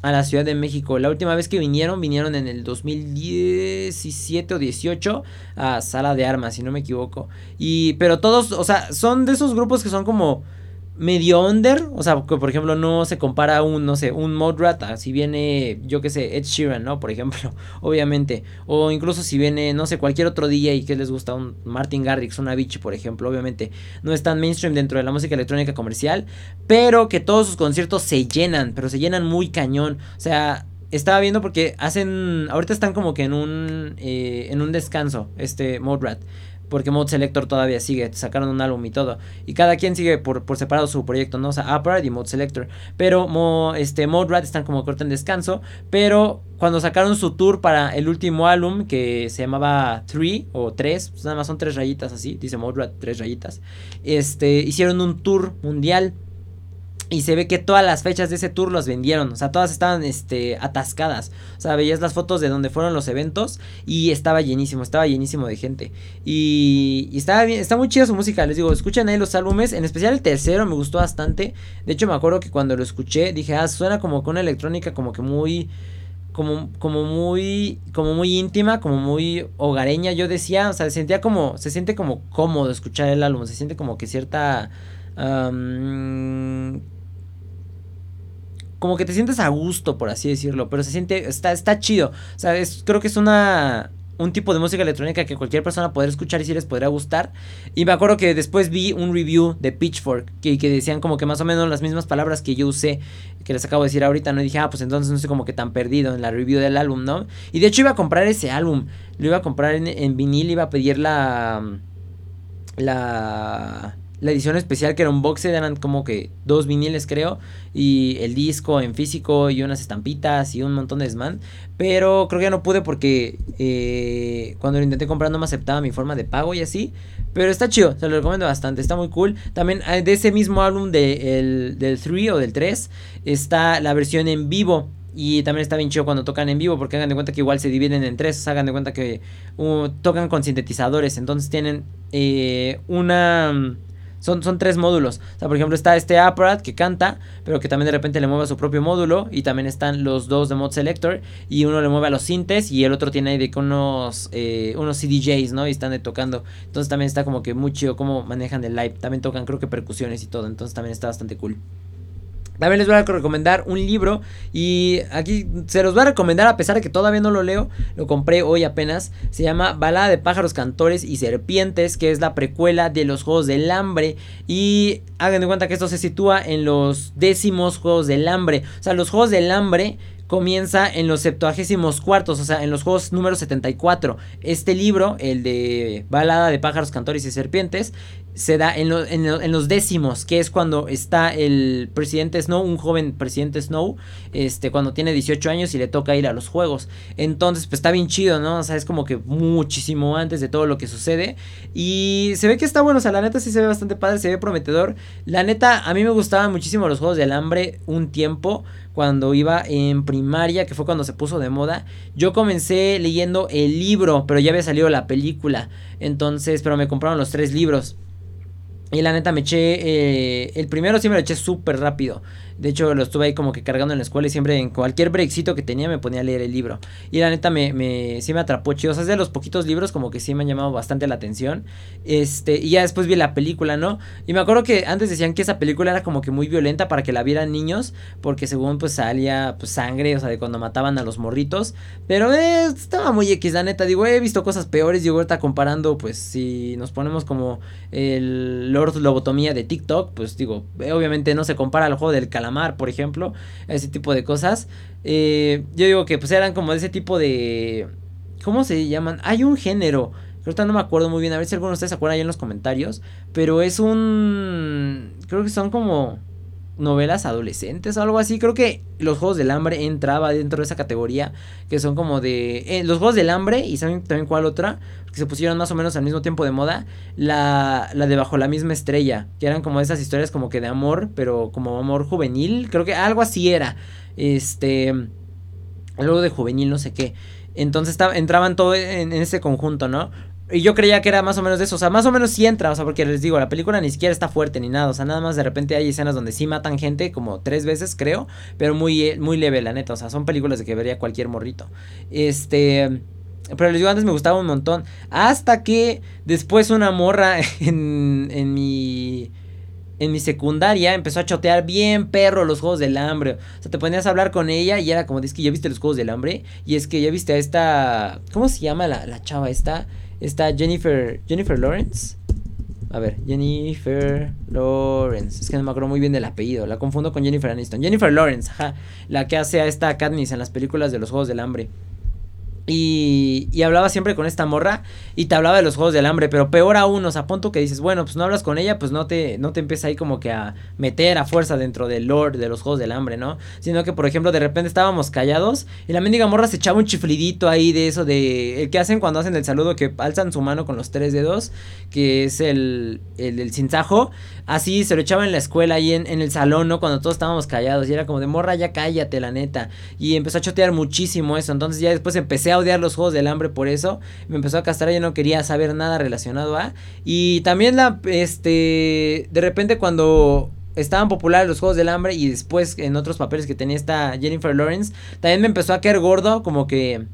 a la Ciudad de México. La última vez que vinieron, vinieron en el 2017 o 18 a Sala de Armas, si no me equivoco. Y, pero todos, o sea, son de esos grupos que son como medio under, o sea, que por ejemplo no se compara un, no sé, un Modrata, si viene, yo que sé, Ed Sheeran, ¿no? Por ejemplo, [laughs] obviamente, o incluso si viene, no sé, cualquier otro DJ que les gusta, un Martin Garrix, una Avicii, por ejemplo, obviamente, no es tan mainstream dentro de la música electrónica comercial, pero que todos sus conciertos se llenan, pero se llenan muy cañón, o sea, estaba viendo porque hacen, ahorita están como que en un, eh, en un descanso, este Modrat porque Mode Selector todavía sigue, sacaron un álbum y todo. Y cada quien sigue por, por separado su proyecto, ¿no? O sea, Upright y Mode Selector. Pero este, Mode Rat están como corto en descanso. Pero cuando sacaron su tour para el último álbum, que se llamaba 3 o 3, pues nada más son tres rayitas así, dice Mode Rat, tres rayitas. Este, hicieron un tour mundial y se ve que todas las fechas de ese tour los vendieron. O sea, todas estaban este, atascadas. O sea, veías las fotos de donde fueron los eventos. Y estaba llenísimo, estaba llenísimo de gente. Y, y estaba bien, está muy chida su música. Les digo, escuchen ahí los álbumes. En especial el tercero me gustó bastante. De hecho, me acuerdo que cuando lo escuché, dije, ah, suena como con electrónica como que muy. Como, como muy como muy íntima, como muy hogareña, yo decía, o sea, se sentía como, se siente como cómodo escuchar el álbum, se siente como que cierta como que te sientes a gusto, por así decirlo, pero se siente, está, está chido. O sea, creo que es una, un tipo de música electrónica que cualquier persona podrá escuchar y si les podrá gustar. Y me acuerdo que después vi un review de Pitchfork que, que decían como que más o menos las mismas palabras que yo usé, que les acabo de decir ahorita, ¿no? Dije, ah, pues entonces no estoy como que tan perdido en la review del álbum, ¿no? Y de hecho iba a comprar ese álbum, lo iba a comprar en, en vinil, iba a pedir la... La la edición especial que era un box eran como que dos viniles creo y el disco en físico y unas estampitas y un montón de desmán pero creo que ya no pude porque eh, cuando lo intenté comprar no me aceptaba mi forma de pago y así pero está chido, se lo recomiendo bastante, está muy cool. También eh, de ese mismo álbum de el, del 3 o del 3 está la versión en vivo Y también está bien chido cuando tocan en vivo, porque hagan de cuenta que igual se dividen en tres. Hagan de cuenta que uh, tocan con sintetizadores. Entonces tienen eh, una son, son tres módulos. O sea, por ejemplo, está este apparat que canta, pero que también de repente le mueve a su propio módulo. Y también están los dos de Mod Selector. Y uno le mueve a los sintes y el otro tiene ahí de unos, eh, unos CDJs, ¿no? Y están tocando. Entonces también está como que muy chido cómo manejan el live. También tocan, creo que percusiones y todo. Entonces también está bastante cool. También les voy a recomendar un libro y aquí se los voy a recomendar a pesar de que todavía no lo leo, lo compré hoy apenas. Se llama Balada de pájaros, cantores y serpientes, que es la precuela de los Juegos del Hambre. Y hagan de cuenta que esto se sitúa en los décimos Juegos del Hambre. O sea, los Juegos del Hambre comienza en los septuagésimos cuartos, o sea, en los juegos número 74. Este libro, el de Balada de pájaros, cantores y serpientes, se da en, los décimos, que es cuando está el presidente Snow, un joven presidente Snow, este, cuando tiene 18 años y le toca ir a los juegos. Entonces, pues está bien chido, ¿no? O sea, es como que muchísimo antes de todo lo que sucede. Y se ve que está bueno, o sea, la neta sí se ve bastante padre, se ve prometedor. La neta, a mí me gustaban muchísimo los juegos del hambre un tiempo, cuando iba en primaria, que fue cuando se puso de moda. Yo comencé leyendo el libro, pero ya había salido la película. Entonces, pero me compraron los tres libros. Y la neta me eché, eh, el primero sí me lo eché súper rápido. De hecho, lo estuve ahí como que cargando en la escuela y siempre en cualquier breakcito que tenía me ponía a leer el libro. Y la neta me, me sí me atrapó chido. O sea, es de los poquitos libros como que sí me han llamado bastante la atención. Este, y ya después vi la película, ¿no? Y me acuerdo que antes decían que esa película era como que muy violenta para que la vieran niños. Porque según pues salía pues sangre, o sea, de cuando mataban a los morritos. Pero eh, estaba muy X, la neta. Digo, he visto cosas peores. Digo, ahorita comparando, pues si nos ponemos como el Lord Lobotomía de TikTok, pues digo, obviamente no se compara al juego del calamar por ejemplo, ese tipo de cosas. Eh, yo digo que pues eran como de ese tipo de... ¿Cómo se llaman? Hay un género. Creo que no me acuerdo muy bien. A ver si alguno de ustedes se acuerda ahí en los comentarios. Pero es un... Creo que son como novelas adolescentes o algo así. Creo que los Juegos del Hambre entraba dentro de esa categoría. Que son como de... Eh, los Juegos del Hambre y saben también cuál otra. Que se pusieron más o menos al mismo tiempo de moda. La, la de Bajo la misma estrella. Que eran como esas historias como que de amor. Pero como amor juvenil. Creo que algo así era. Este... Algo de juvenil, no sé qué. Entonces entraban todo en, en, ese conjunto, ¿no? Y yo creía que era más o menos eso. O sea, más o menos sí entra. O sea, porque les digo, la película ni siquiera está fuerte ni nada. O sea, nada más de repente hay escenas donde sí matan gente, como tres veces, creo. Pero muy, muy leve, la neta. O sea, son películas de que vería cualquier morrito. Este. Pero les digo, antes me gustaba un montón. Hasta que después una morra [laughs] en, en mi en mi secundaria empezó a chotear bien perro los juegos del hambre. O sea, te ponías a hablar con ella y era como, es que ya viste los juegos del hambre. Y es que ya viste a esta. ¿Cómo se llama la, la chava esta? Está Jennifer. Jennifer Lawrence. A ver, Jennifer Lawrence. Es que no me acuerdo muy bien del apellido. La confundo con Jennifer Aniston. Jennifer Lawrence, ajá. La que hace a esta Katniss en las películas de los Juegos del Hambre. Y, y, hablaba siempre con esta morra y te hablaba de los juegos del hambre, pero peor aún, o sea, punto que dices, bueno, pues no hablas con ella, pues no te, no te empieza ahí como que a meter a fuerza dentro del lore de los juegos del hambre, ¿no? Sino que, por ejemplo, de repente estábamos callados y la mendiga morra se echaba un chiflidito ahí de eso, de el que hacen cuando hacen el saludo, que alzan su mano con los tres dedos, que es el, el, el cinzajo, así se lo echaba en la escuela ahí en, en el salón, ¿no? Cuando todos estábamos callados y era como de morra, ya cállate, la neta. Y empezó a chotear muchísimo eso, entonces ya después empecé a odiar los juegos del hambre por eso. Me empezó a castrar, yo no quería saber nada relacionado a. Y también la, este, de repente cuando estaban populares los juegos del hambre y después en otros papeles que tenía esta Jennifer Lawrence, también me empezó a caer gordo, como que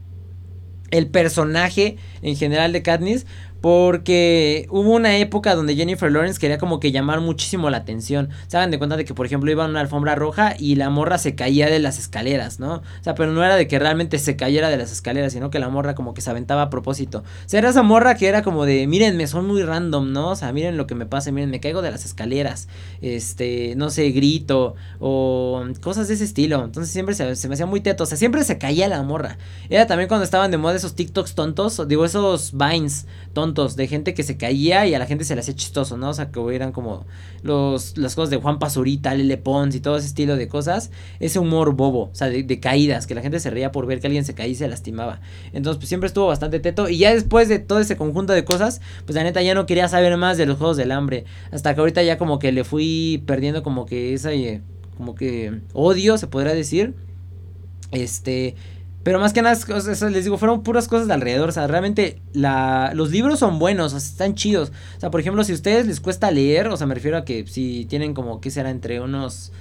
el personaje en general de Katniss porque hubo una época donde Jennifer Lawrence quería como que llamar muchísimo la atención. Se hagan de cuenta de que, por ejemplo, iba a una alfombra roja y la morra se caía de las escaleras, ¿no? O sea, pero no era de que realmente se cayera de las escaleras, sino que la morra como que se aventaba a propósito. O sea, era esa morra que era como de, mírenme, son muy random, ¿no? O sea, miren lo que me pasa, miren, me caigo de las escaleras. Este, no sé, grito o cosas de ese estilo. Entonces siempre se, se me hacía muy teto. O sea, siempre se caía la morra. Era también cuando estaban de moda esos TikToks tontos, digo, esos Vines tontos de gente que se caía y a la gente se le hacía chistoso, ¿no? O sea, que hubieran como los, las cosas de Juan Pazurita, Lele Pons y todo ese estilo de cosas, ese humor bobo, o sea, de, caídas, que la gente se reía por ver que alguien se caía y se lastimaba. Entonces, pues siempre estuvo bastante teto y ya después de todo ese conjunto de cosas, pues la neta ya no quería saber más de los Juegos del Hambre, hasta que ahorita ya como que le fui perdiendo como que esa, eh, como que odio, se podrá decir. Este, pero más que nada, les digo, fueron puras cosas de alrededor. O sea, realmente la, los libros son buenos, o están chidos. O sea, por ejemplo, si a ustedes les cuesta leer, o sea, me refiero a que si tienen como, ¿qué será? Entre unos...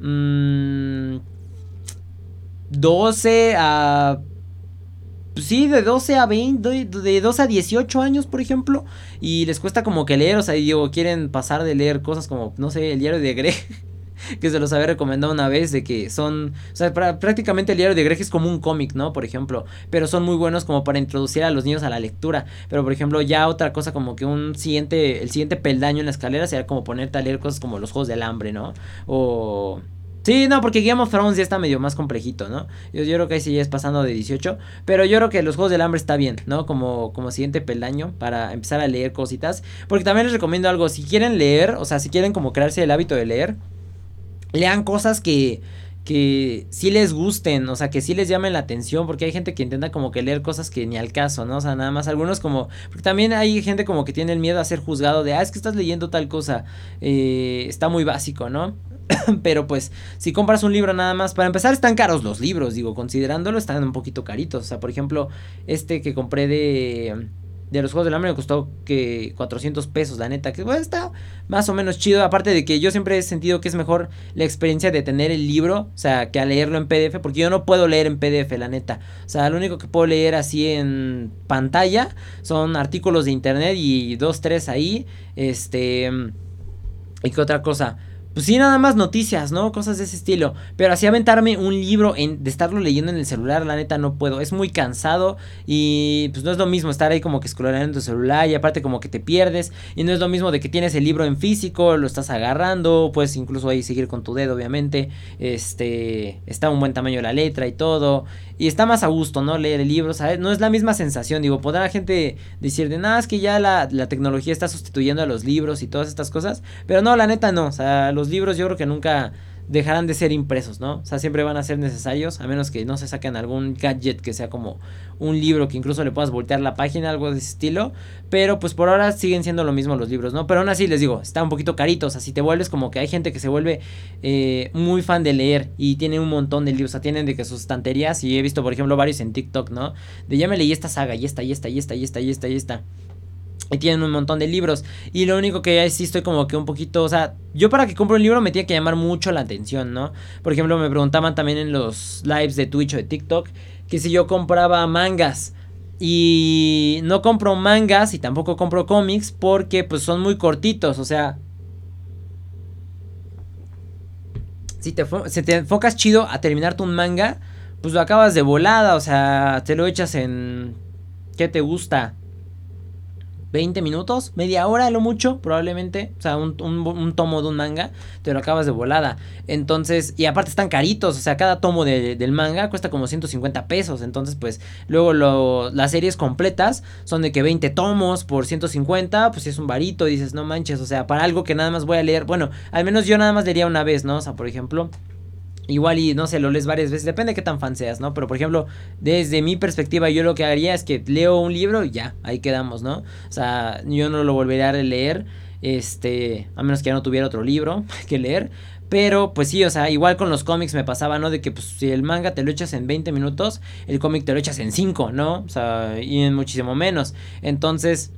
12 mm, a sí, de 12 a 20, de 12 a 18 años, por ejemplo, y les cuesta como que leer, o sea, digo, quieren pasar de leer cosas como, no sé, el diario de Greg, [laughs] [laughs] que se los había recomendado una vez, de que son, o sea, prácticamente el diario de Greg es como un cómic, ¿no? Por ejemplo, pero son muy buenos como para introducir a los niños a la lectura, pero por ejemplo, ya otra cosa como que un siguiente, el siguiente peldaño en la escalera sería como ponerte a leer cosas como los Juegos del Hambre, ¿no? O Sí, no, porque Game of Thrones ya está medio más complejito, ¿no? Yo, yo, creo que ahí sí ya es pasando de 18. Pero yo creo que los Juegos del Hambre está bien, ¿no? Como, como siguiente peldaño para empezar a leer cositas. Porque también les recomiendo algo, si quieren leer, o sea, si quieren como crearse el hábito de leer, lean cosas que, que sí les gusten, o sea, que sí les llamen la atención, porque hay gente que intenta como que leer cosas que ni al caso, ¿no? O sea, nada más algunos como, porque también hay gente como que tiene el miedo a ser juzgado de, ah, es que estás leyendo tal cosa, eh, está muy básico, ¿no? [clears throat] Pero pues, si compras un libro nada más, para empezar están caros los libros, digo, considerándolo están un poquito caritos. O sea, por ejemplo, este que compré de, de los Juegos del Hambre me costó que 400 pesos, la neta, que bueno, está más o menos chido. Aparte de que yo siempre he sentido que es mejor la experiencia de tener el libro, o sea, que a leerlo en PDF, porque yo no puedo leer en PDF, la neta. O sea, lo único que puedo leer así en pantalla son artículos de internet y dos, tres ahí. Este... ¿Y qué otra cosa? Pues sí, nada más noticias, ¿no? Cosas de ese estilo. Pero así aventarme un libro en, de estarlo leyendo en el celular, la neta no puedo. Es muy cansado y pues no es lo mismo estar ahí como que scrollando en tu celular y aparte como que te pierdes. Y no es lo mismo de que tienes el libro en físico, lo estás agarrando, puedes incluso ahí seguir con tu dedo, obviamente. Este, está un buen tamaño la letra y todo. Y está más a gusto, ¿no? Leer el libro, ¿sabes? No es la misma sensación, digo, podrá la gente decir de nada, es que ya la, la tecnología está sustituyendo a los libros y todas estas cosas. Pero no, la neta no, o sea, los libros yo creo que nunca dejarán de ser impresos, ¿no? O sea, siempre van a ser necesarios, a menos que no se saquen algún gadget que sea como un libro que incluso le puedas voltear la página, algo de ese estilo. Pero pues por ahora siguen siendo lo mismo los libros, ¿no? Pero aún así les digo, está un poquito caritos. O sea, si te vuelves como que hay gente que se vuelve eh, muy fan de leer y tiene un montón de libros. O sea, tienen de que sus estanterías, y he visto, por ejemplo, varios en TikTok, ¿no? De ya me leí esta saga, y esta, y esta, y esta, y esta, y esta, y esta. Tienen un montón de libros. Y lo único que ya sí estoy como que un poquito. O sea, yo para que compre un libro me tiene que llamar mucho la atención, ¿no? Por ejemplo, me preguntaban también en los lives de Twitch o de TikTok que si yo compraba mangas. Y no compro mangas y tampoco compro cómics porque pues son muy cortitos. O sea. Si te, si te enfocas chido a terminarte un manga, pues lo acabas de volada. O sea, te lo echas en. ¿Qué te gusta? 20 minutos, media hora a lo mucho, probablemente. O sea, un, tomo de un manga, te lo acabas de volada. Entonces, y aparte están caritos, o sea, cada tomo del manga cuesta como 150 pesos. Entonces, pues, luego lo, las series completas son de que 20 tomos por 150, pues es un varito, dices, no manches, o sea, para algo que nada más voy a leer. Bueno, al menos yo nada más leería una vez, ¿no? O sea, por ejemplo. Igual y no sé, lo lees varias veces, depende de qué tan fan seas, ¿no? Pero por ejemplo, desde mi perspectiva, yo lo que haría es que leo un libro y ya, ahí quedamos, ¿no? O sea, yo no lo volvería a leer, este, a menos que ya no tuviera otro libro [laughs] que leer. Pero pues sí, o sea, igual con los cómics me pasaba, ¿no? De que pues si el manga te lo echas en 20 minutos, el cómic te lo echas en 5, ¿no? O sea, y en muchísimo menos. Entonces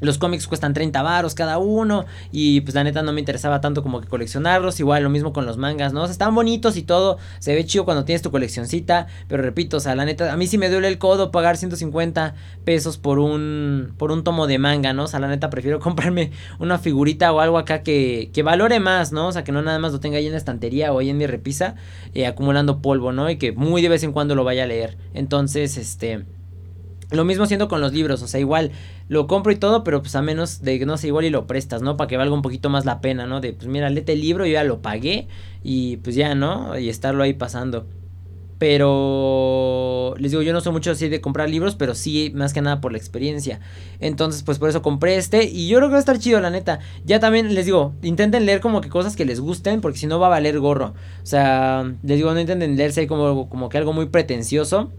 los cómics cuestan 30 varos cada uno y pues la neta no me interesaba tanto como que coleccionarlos, igual lo mismo con los mangas, ¿no? O sea, están bonitos y todo, se ve chido cuando tienes tu coleccioncita, pero repito, o sea, la neta a mí sí me duele el codo pagar 150 pesos por un por un tomo de manga, ¿no? O sea, la neta prefiero [laughs] comprarme una figurita o algo acá que, que valore más, ¿no? O sea, que no nada más lo tenga ahí en la estantería o ahí en mi repisa eh, acumulando polvo, ¿no? Y que muy de vez en cuando lo vaya a leer. Entonces, este lo mismo siendo con los libros, o sea, igual lo compro y todo, pero pues a menos de que no sé, igual y lo prestas, ¿no? Para que valga un poquito más la pena, ¿no? De pues mira, léete el libro, yo ya lo pagué y pues ya, ¿no? Y estarlo ahí pasando. Pero les digo, yo no soy mucho así de comprar libros, pero sí, más que nada por la experiencia. Entonces, pues por eso compré este. Y yo creo que va a estar chido, la neta. Ya también les digo, intenten leer como que cosas que les gusten, porque si no va a valer gorro. O sea, les digo, no intenten leerse como, como que algo muy pretencioso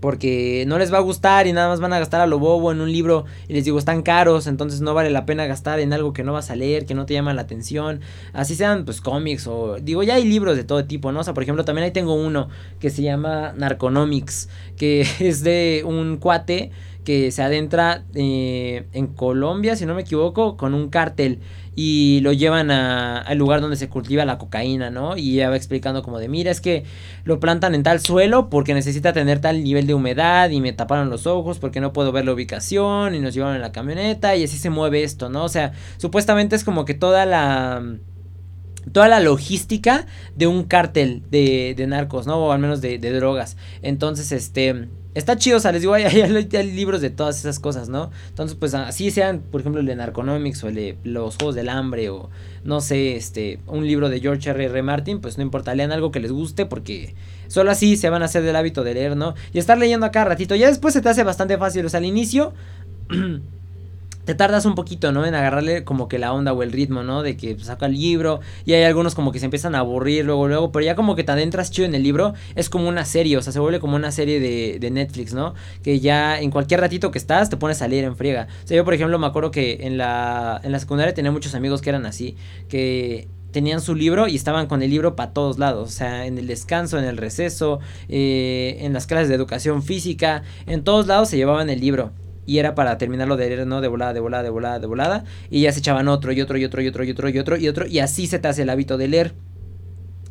porque no les va a gustar y nada más van a gastar a lo bobo en un libro y les digo están caros, entonces no vale la pena gastar en algo que no vas a leer, que no te llama la atención, así sean pues cómics o digo ya hay libros de todo tipo, ¿no? O sea, por ejemplo, también ahí tengo uno que se llama Narconomics, que [laughs] es de un cuate que se adentra eh, en Colombia, si no me equivoco, con un cártel y lo llevan al lugar donde se cultiva la cocaína, ¿no? Y ya va explicando como de, mira, es que lo plantan en tal suelo porque necesita tener tal nivel de humedad y me taparon los ojos porque no puedo ver la ubicación y nos llevaron en la camioneta y así se mueve esto, ¿no? O sea, supuestamente es como que toda la toda la logística de un cártel de, de narcos, ¿no? O al menos de, de drogas. Entonces, este, Está chido, o sea, les digo, [laughs] hay, libros de todas esas cosas, ¿no? Entonces, pues así sean, por ejemplo, el de Narconomics o el de Los Juegos del Hambre o, no sé, este, un libro de George R. R. Martin, pues no importa, lean algo que les guste porque solo así se van a hacer del hábito de leer, ¿no? Y estar leyendo acá ratito, ya después se te hace bastante fácil, o sea, al inicio... [clears throat] te tardas un poquito, ¿no? En agarrarle como que la onda o el ritmo, ¿no? De que saca el libro y hay algunos como que se empiezan a aburrir luego, luego, pero ya como que te adentras chido en el libro, es como una serie, o sea, se vuelve como una serie de, de Netflix, ¿no? Que ya en cualquier ratito que estás te pones a leer en friega. O sea, yo por ejemplo me acuerdo que en la, en la secundaria tenía muchos amigos que eran así, que tenían su libro y estaban con el libro para todos lados, o sea, en el descanso, en el receso, eh, en las clases de educación física, en todos lados se llevaban el libro y era para terminarlo de leer, ¿no? De volada, de volada, de volada, de volada. Y ya se echaban otro y otro y otro y otro y otro y otro y otro. Y así se te hace el hábito de leer.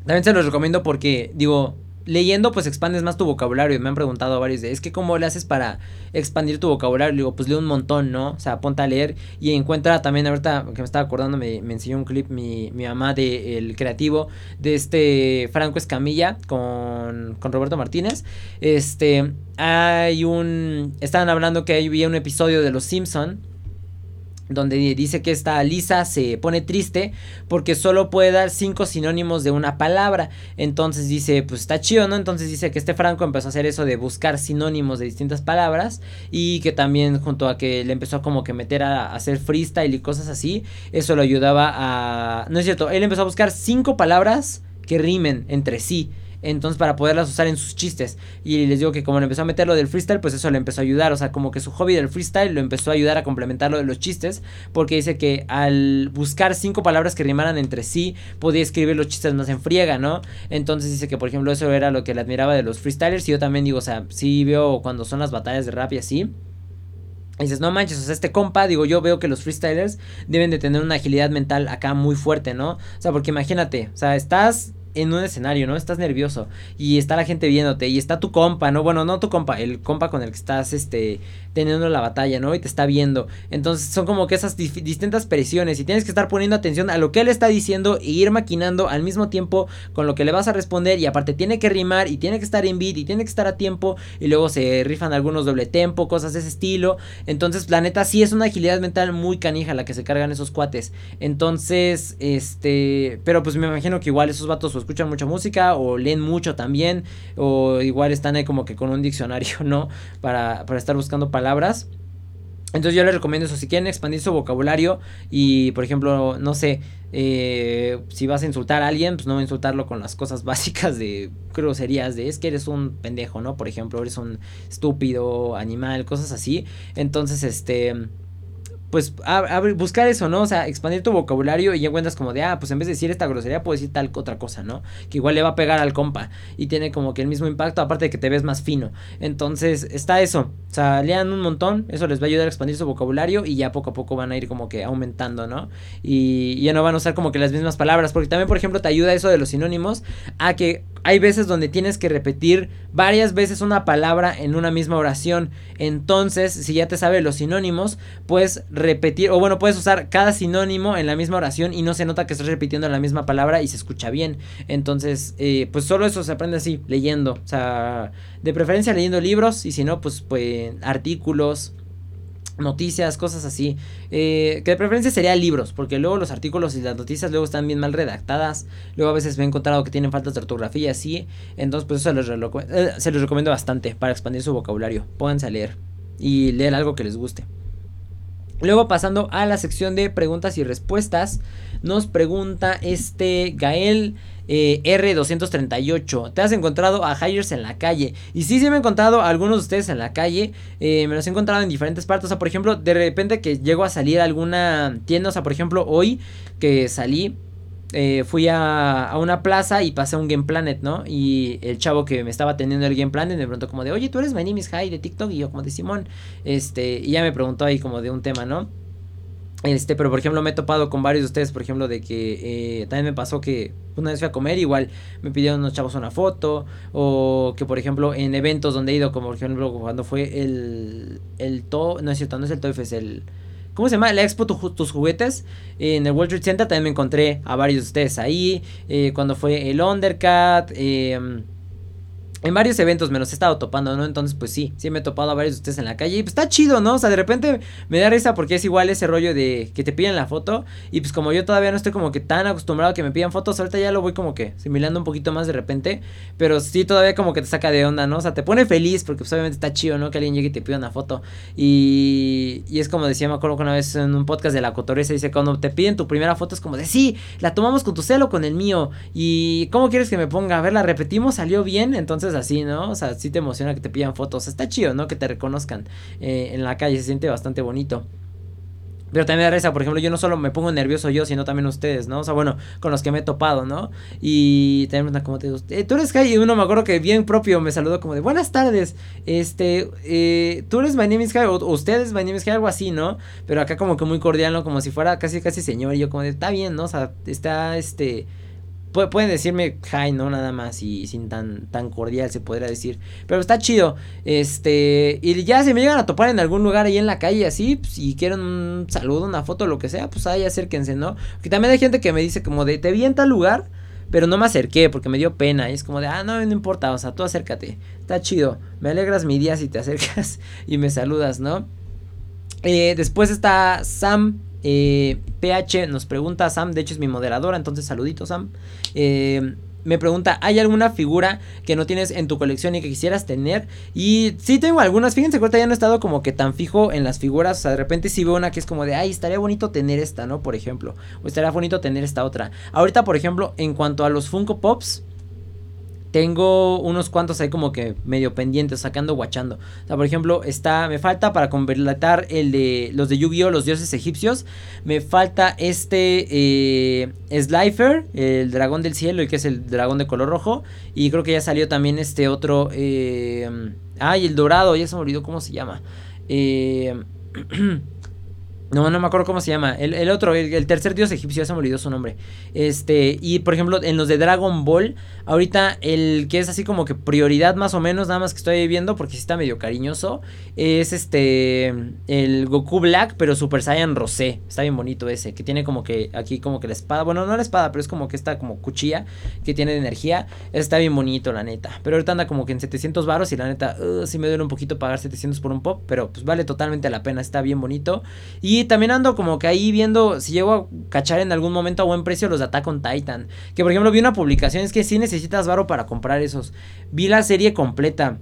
También se los recomiendo porque, digo, leyendo pues expandes más tu vocabulario. Me han preguntado varios de, es que cómo le haces para expandir tu vocabulario. Le digo, pues lee un montón, ¿no? O sea, ponte a leer y encuentra también, ahorita que me estaba acordando, me, me enseñó un clip mi, mi mamá de El Creativo, de este Franco Escamilla con, con Roberto Martínez. Este, hay un, estaban hablando que había un episodio de Los Simpson donde dice que esta Lisa se pone triste porque solo puede dar cinco sinónimos de una palabra. Entonces dice, pues está chido, ¿no? Entonces dice que este Franco empezó a hacer eso de buscar sinónimos de distintas palabras y que también junto a que le empezó como que meter a, hacer freestyle y cosas así, eso lo ayudaba a... No es cierto, él empezó a buscar cinco palabras que rimen entre sí entonces para poderlas usar en sus chistes. Y les digo que como le empezó a meter lo del freestyle, pues eso le empezó a ayudar, o sea, como que su hobby del freestyle lo empezó a ayudar a complementar lo de los chistes, porque dice que al buscar cinco palabras que rimaran entre sí, podía escribir los chistes más en friega, ¿no? Entonces dice que por ejemplo eso era lo que le admiraba de los freestylers y yo también digo, o sea, sí veo cuando son las batallas de rap y así. Y dices, no manches, o sea, este compa, digo, yo veo que los freestylers deben de tener una agilidad mental acá muy fuerte, ¿no? O sea, porque imagínate, o sea, estás en un escenario, ¿no? Estás nervioso y está la gente viéndote y está tu compa, ¿no? Bueno, no tu compa, el compa con el que estás, este, teniendo la batalla, ¿no? Y te está viendo. Entonces son como que esas distintas presiones y tienes que estar poniendo atención a lo que él está diciendo e ir maquinando al mismo tiempo con lo que le vas a responder y aparte tiene que rimar y tiene que estar en beat y tiene que estar a tiempo y luego se rifan algunos doble tempo, cosas de ese estilo. Entonces, la neta sí es una agilidad mental muy canija la que se cargan esos cuates. Entonces, este, pero pues me imagino que igual esos vatos escuchan mucha música o leen mucho también o igual están ahí como que con un diccionario, [laughs] ¿no? Para, para estar buscando palabras. Entonces yo les recomiendo eso, si quieren expandir su vocabulario y por ejemplo, no sé, eh, si vas a insultar a alguien, pues no insultarlo con las cosas [laughs] básicas de groserías, de es que eres un pendejo, ¿no? Por ejemplo, eres un estúpido animal, cosas así. Entonces, este pues a, buscar eso, ¿no? O sea, expandir tu vocabulario y ya encuentras como de, ah, pues en vez de decir esta grosería, puedo decir tal otra cosa, ¿no? Que igual le va a pegar al compa y tiene como que el mismo impacto, aparte de que te ves más fino. Entonces, está eso. O sea, lean un montón, eso les va a ayudar a expandir su vocabulario y ya poco a poco van a ir como que aumentando, ¿no? Y, ya no van a usar como que las mismas palabras, porque también, por ejemplo, te ayuda eso de los sinónimos a que hay veces donde tienes que repetir varias veces una palabra en una misma oración. Entonces, si ya te sabes los sinónimos, pues repetir, o bueno, puedes usar cada sinónimo en la misma oración y no se nota que estás repitiendo la misma palabra y se escucha bien. Entonces, eh, pues solo eso se aprende así, leyendo. O sea, de preferencia leyendo libros y si no, pues, pues artículos, noticias, cosas así. Eh, que de preferencia sería libros, porque luego los artículos y las noticias luego están bien mal redactadas. Luego a veces me he encontrado que tienen faltas de ortografía, así. Entonces, pues eso eh, se los recomiendo bastante para expandir su vocabulario. Pónganse a leer y leer algo que les guste. Luego pasando a la sección de preguntas y respuestas, nos pregunta este Gael eh, R238. Te has encontrado a hires en la calle. Y sí, sí me he encontrado a algunos de ustedes en la calle. Eh, me los he encontrado en diferentes partes. O sea, por ejemplo, de repente que llego a salir a alguna tienda. O sea, por ejemplo, hoy que salí. Eh, fui a, una plaza y pasé a un Game Planet, ¿no? Y el chavo que me estaba atendiendo el Game Planet me preguntó como de, oye, tú eres My Name is High de TikTok y yo como de Simón, este, y ya me preguntó ahí como de un tema, ¿no? Este, pero por ejemplo me he topado con varios de ustedes, por ejemplo, de que eh, también me pasó que una vez fui a comer, igual me pidieron unos chavos una foto, o que por ejemplo en eventos donde he ido, como por ejemplo cuando fue el, el TO, no es cierto, no es el TOEF, es el, ¿cómo se llama? La Expo Tus Juguetes, en el World Trade Center también me encontré a varios de ustedes ahí, eh, cuando fue el Undercat, eh, en varios eventos me los he estado topando, ¿no? Entonces, pues sí, sí me he topado a varios de ustedes en la calle. Y pues está chido, ¿no? O sea, de repente me da risa porque es igual ese rollo de que te piden la foto. Y pues como yo todavía no estoy como que tan acostumbrado a que me pidan fotos, ahorita ya lo voy como que similando un poquito más de repente. Pero sí todavía como que te saca de onda, ¿no? O sea, te pone feliz porque pues obviamente está chido, ¿no? Que alguien llegue y te pida una foto. Y, y es como decía, me acuerdo que una vez en un podcast de la cotoresa dice, cuando te piden tu primera foto es como de, sí, la tomamos con tu celo con el mío. Y ¿cómo quieres que me ponga? A ver, la repetimos, salió bien. Entonces así, ¿no? O sea, sí te emociona que te pidan fotos. Está chido, ¿no? Que te reconozcan eh, en la calle, se siente bastante bonito. Pero también da risa, por ejemplo, yo no solo me pongo nervioso yo, sino también ustedes, ¿no? O sea, bueno, con los que me he topado, ¿no? Y también una como te digo, eh, tú eres Kai, y uno me acuerdo que bien propio me saludó como de, buenas tardes, este, eh, tú eres My Name is Kai, o, ustedes My Name is Kai, algo así, ¿no? Pero acá como que muy cordial, ¿no? Como si fuera casi, casi señor, y yo como de, está bien, ¿no? O sea, está, este pueden decirme hi, ¿no? Nada más y sin tan, tan cordial se podría decir. Pero está chido. Este, y ya si me llegan a topar en algún lugar ahí en la calle así, pues, si quieren un saludo, una foto, lo que sea, pues ahí acérquense, ¿no? Porque también hay gente que me dice como de, te vi en tal lugar, pero no me acerqué porque me dio pena. Y es como de, ah, no, no importa, o sea, tú acércate. Está chido. Me alegras mi día si te acercas [laughs] y me saludas, ¿no? Eh, después está Sam eh, PH nos pregunta, Sam, de hecho es mi moderadora, entonces saludito Sam. Eh, me pregunta, ¿hay alguna figura que no tienes en tu colección y que quisieras tener? Y sí tengo algunas, fíjense que ya no he estado como que tan fijo en las figuras, o sea, de repente sí veo una que es como de, ay, estaría bonito tener esta, ¿no? Por ejemplo, o estaría bonito tener esta otra. Ahorita, por ejemplo, en cuanto a los Funko Pops, tengo unos cuantos ahí como que medio pendientes, sacando, guachando. O sea, por ejemplo, está, me falta para completar el de los de Yu-Gi-Oh, los dioses egipcios. Me falta este eh, Slifer, el dragón del cielo, el que es el dragón de color rojo. Y creo que ya salió también este otro. Eh, ay, el dorado, ya se me olvidó cómo se llama. Eh, [clears throat] No, no me acuerdo cómo se llama. El, otro, el, tercer dios egipcio, ya se me olvidó su nombre. Este, y por ejemplo, en los de Dragon Ball, ahorita el que es así como que prioridad más o menos, nada más que estoy viendo porque sí está medio cariñoso, es este, el Goku Black, pero Super Saiyan Rosé. Está bien bonito ese, que tiene como que aquí como que la espada, bueno, no la espada, pero es como que está como cuchilla que tiene de energía. Está bien bonito, la neta. Pero ahorita anda como que en 700 varos y la neta, uh, sí me duele un poquito pagar 700 por un pop, pero pues vale totalmente la pena, está bien bonito. Y también ando como que ahí viendo si llego a cachar en algún momento a buen precio los de Attack on Titan. Que por ejemplo vi una publicación, es que si necesitas varo para comprar esos. Vi la serie completa.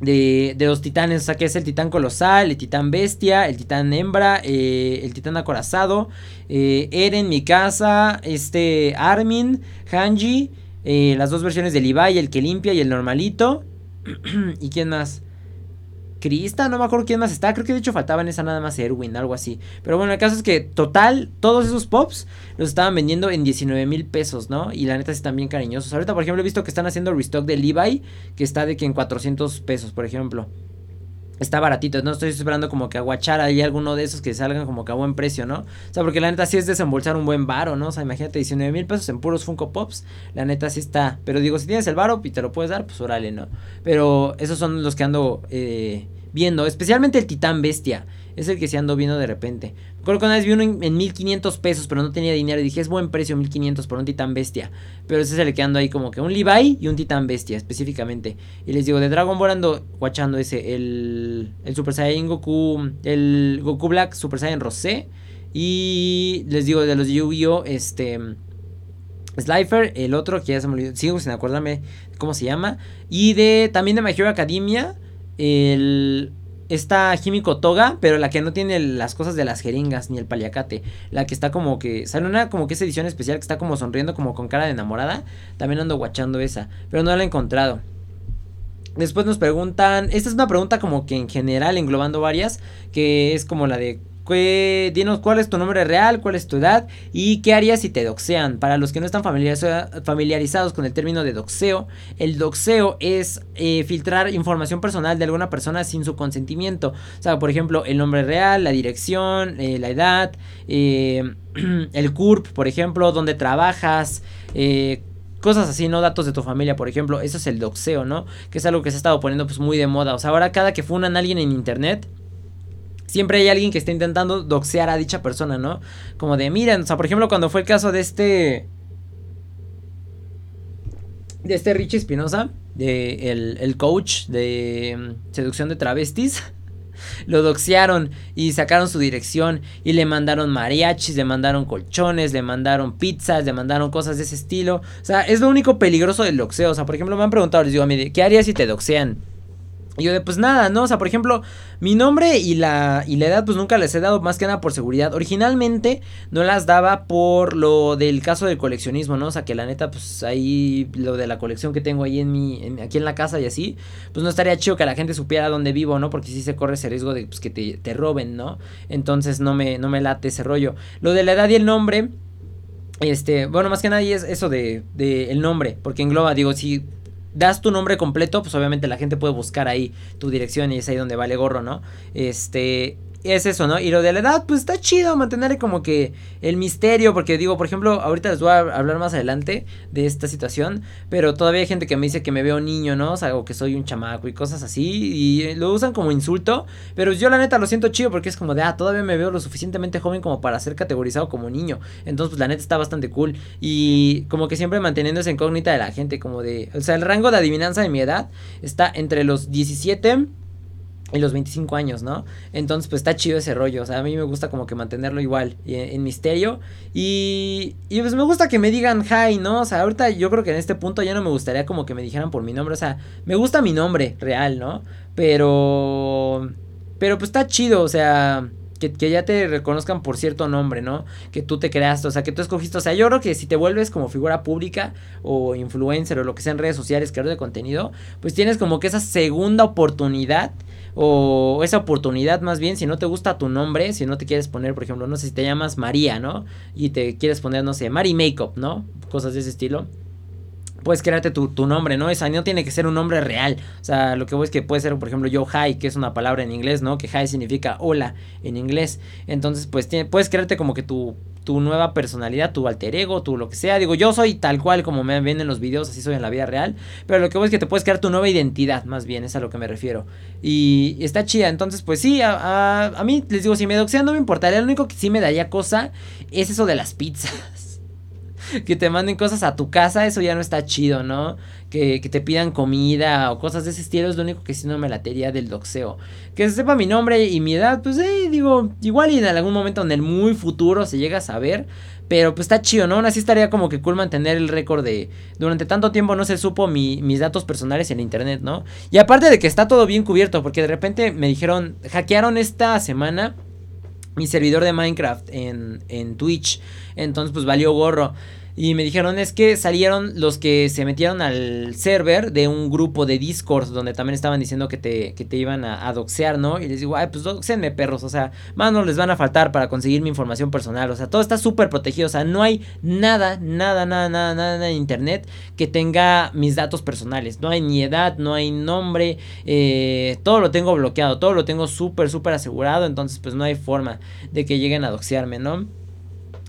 De, de, los titanes, o sea que es el titán colosal, el titán bestia, el titán hembra, eh, el titán acorazado, eh, Eren, Mikasa, este Armin, Hanji, eh, las dos versiones del Levi, el que limpia y el normalito. [clears throat] ¿Y quién más? Crista, no me acuerdo quién más está. Creo que de hecho faltaban esa nada más Erwin, algo así. Pero bueno, el caso es que total, todos esos pops los estaban vendiendo en 19 mil pesos, ¿no? Y la neta sí están bien cariñosos. Ahorita, por ejemplo, he visto que están haciendo restock de Levi, que está de que en 400 pesos, por ejemplo. Está baratito, no estoy esperando como que aguachar ahí alguno de esos que salgan como que a buen precio, ¿no? O sea, porque la neta sí es desembolsar un buen varo, ¿no? O sea, imagínate 19 mil pesos en puros Funko Pops, la neta sí está. Pero digo, si tienes el varo y te lo puedes dar, pues órale, ¿no? Pero esos son los que ando eh, viendo, especialmente el Titán Bestia. Es el que se ando viendo de repente. Acuerdo que una vez vi uno en, 1500 pesos, pero no tenía dinero. Y dije, es buen precio 1500 por un titán bestia. Pero ese es el que ando ahí como que un Levi y un titán bestia, específicamente. Y les digo, de Dragon Ball ando guachando ese. El, el Super Saiyan Goku. El Goku Black Super Saiyan Rosé. Y les digo, de los Yu-Gi-Oh! Este. Slifer, el otro que ya se me olvidó. Sigo sin acordarme cómo se llama. Y de también de My Hero Academia. El esta Jimiko Toga, pero la que no tiene las cosas de las jeringas ni el paliacate. La que está como que. Sale una como que esa edición especial que está como sonriendo, como con cara de enamorada. También ando guachando esa. Pero no la he encontrado. Después nos preguntan. Esta es una pregunta como que en general, englobando varias. Que es como la de dinos cuál es tu nombre real, cuál es tu edad y qué harías si te doxean. Para los que no están familiarizados con el término de doxeo, el doxeo es eh, filtrar información personal de alguna persona sin su consentimiento. O sea, por ejemplo, el nombre real, la dirección, eh, la edad, eh, [clears throat] el CURP, por ejemplo, dónde trabajas, cosas así, ¿no? Datos de tu familia, por ejemplo. Eso es el doxeo, ¿no? Que es algo que se ha estado poniendo pues muy de moda. O sea, ahora cada que funan a alguien en internet siempre hay alguien que está intentando doxear a dicha persona, ¿no? Como de, miren, o sea, por ejemplo, cuando fue el caso de este... De este Richie Espinosa, de el, coach de mm, seducción de travestis. [laughs] Lo doxearon y sacaron su dirección y le mandaron mariachis, le mandaron colchones, le mandaron pizzas, le mandaron cosas de ese estilo. O sea, es lo único peligroso del doxeo. O sea, por ejemplo, me han preguntado, les digo a mí, ¿qué harías si te doxean? Y yo de pues nada, ¿no? O sea, por ejemplo, mi nombre y la, y la edad pues nunca les he dado más que nada por seguridad. Originalmente no las daba por lo del caso del coleccionismo, ¿no? O sea, que la neta pues ahí lo de la colección que tengo ahí en mi, aquí en la casa y así, pues no estaría chido que la gente supiera dónde vivo, ¿no? Porque sí se corre ese riesgo de pues, que te, te roben, ¿no? Entonces no me, no me late ese rollo. Lo de la edad y el nombre... Este, bueno, más que nada es eso de, de el nombre, porque engloba, digo, si das tu nombre completo, pues obviamente la gente puede buscar ahí tu dirección y es ahí donde vale gorro, ¿no? Este, es eso, ¿no? Y lo de la edad, pues está chido mantener como que el misterio, porque digo, por ejemplo, ahorita les voy a hablar más adelante de esta situación, pero todavía hay gente que me dice que me veo niño, ¿no? O sea, o que soy un chamaco y cosas así, y lo usan como insulto, pero yo la neta lo siento chido porque es como de, ah, todavía me veo lo suficientemente joven como para ser categorizado como niño, entonces pues la neta está bastante cool, y como que siempre manteniendo esa incógnita de la gente, como de, o sea, el rango de adivinanza de mi edad está entre los 17 y los 25 años, ¿no? Entonces, pues está chido ese rollo. O sea, a mí me gusta como que mantenerlo igual en, misterio. Y, y pues me gusta que me digan hi, ¿no? O sea, ahorita yo creo que en este punto ya no me gustaría como que me dijeran por mi nombre. O sea, me gusta mi nombre real, ¿no? Pero. Pero pues está chido, o sea. Que, que, ya te reconozcan por cierto nombre, ¿no? Que tú te creaste, o sea, que tú escogiste. O sea, yo creo que si te vuelves como figura pública o influencer o lo que sea en redes sociales, creador de contenido, pues tienes como que esa segunda oportunidad o esa oportunidad más bien, si no te gusta tu nombre, si no te quieres poner, por ejemplo, no sé si te llamas María, ¿no? Y te quieres poner, no sé, Mari Makeup, ¿no? Cosas de ese estilo. Puedes crearte tu, tu nombre, ¿no? Esa no tiene que ser un nombre real. O sea, lo que voy es que puede ser, por ejemplo, yo hi, que es una palabra en inglés, ¿no? Que hi significa hola en inglés. Entonces, pues puedes crearte como que tu tu nueva personalidad, tu alter ego, tu lo que sea. Digo, yo soy tal cual como me ven en los videos, así soy en la vida real. Pero lo que voy es que te puedes crear tu nueva identidad, más bien, es a lo que me refiero. Y, está chida, entonces, pues sí, a, a, mí les digo, si me doxean no me importaría. Lo único que sí me daría cosa es eso de las pizzas. [laughs] que te manden cosas a tu casa, eso ya no está chido, ¿no? Que, que, te pidan comida o cosas de ese estilo es lo único que sí no me latería del doxeo. Que se sepa mi nombre y mi edad, pues eh, digo, igual y en algún momento en el muy futuro se llega a saber. Pero pues está chido, ¿no? Aún así estaría como que cool mantener el récord de... Durante tanto tiempo no se supo mis datos personales en internet, ¿no? Y aparte de que está todo bien cubierto, porque de repente me dijeron, hackearon esta semana mi servidor de Minecraft en, en Twitch. Entonces pues valió gorro. Y me dijeron es que salieron los que se metieron al server de un grupo de Discord donde también estaban diciendo que te, que te iban a, doxear, ¿no? Y les digo, ay, pues doxenme perros, o sea, manos les van a faltar para conseguir mi información personal, o sea, todo está súper protegido, o sea, no hay nada, nada, nada, nada, nada en internet que tenga mis datos personales, no hay ni edad, no hay nombre, eh, todo lo tengo bloqueado, todo lo tengo súper, súper asegurado, entonces pues no hay forma de que lleguen a doxearme, ¿no?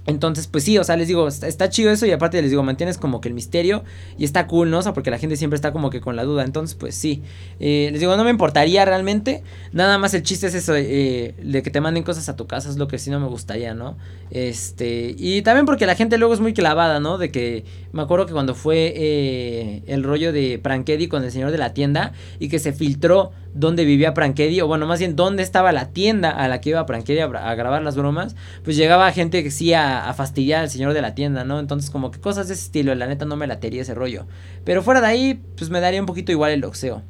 Entonces, pues sí, o sea, les digo, está, chido eso y aparte les digo, mantienes como que el misterio y está cool, ¿no? O sea, porque la gente siempre está como que con la duda. Entonces, pues sí, eh, les digo, no me importaría realmente. Nada más el chiste es eso, eh, de que te manden cosas a tu casa, es lo que sí no me gustaría, ¿no? Este, y también porque la gente luego es muy clavada, ¿no? De que me acuerdo que cuando fue eh, el rollo de Prankedy con el señor de la tienda y que se filtró dónde vivía Prankedy, o bueno, más bien dónde estaba la tienda a la que iba Prankedy a, grabar las bromas, pues llegaba gente que sí a, a, fastidiar al señor de la tienda, ¿no? Entonces como que cosas de ese estilo, la neta no me latería ese rollo. Pero fuera de ahí, pues me daría un poquito igual el doxeo.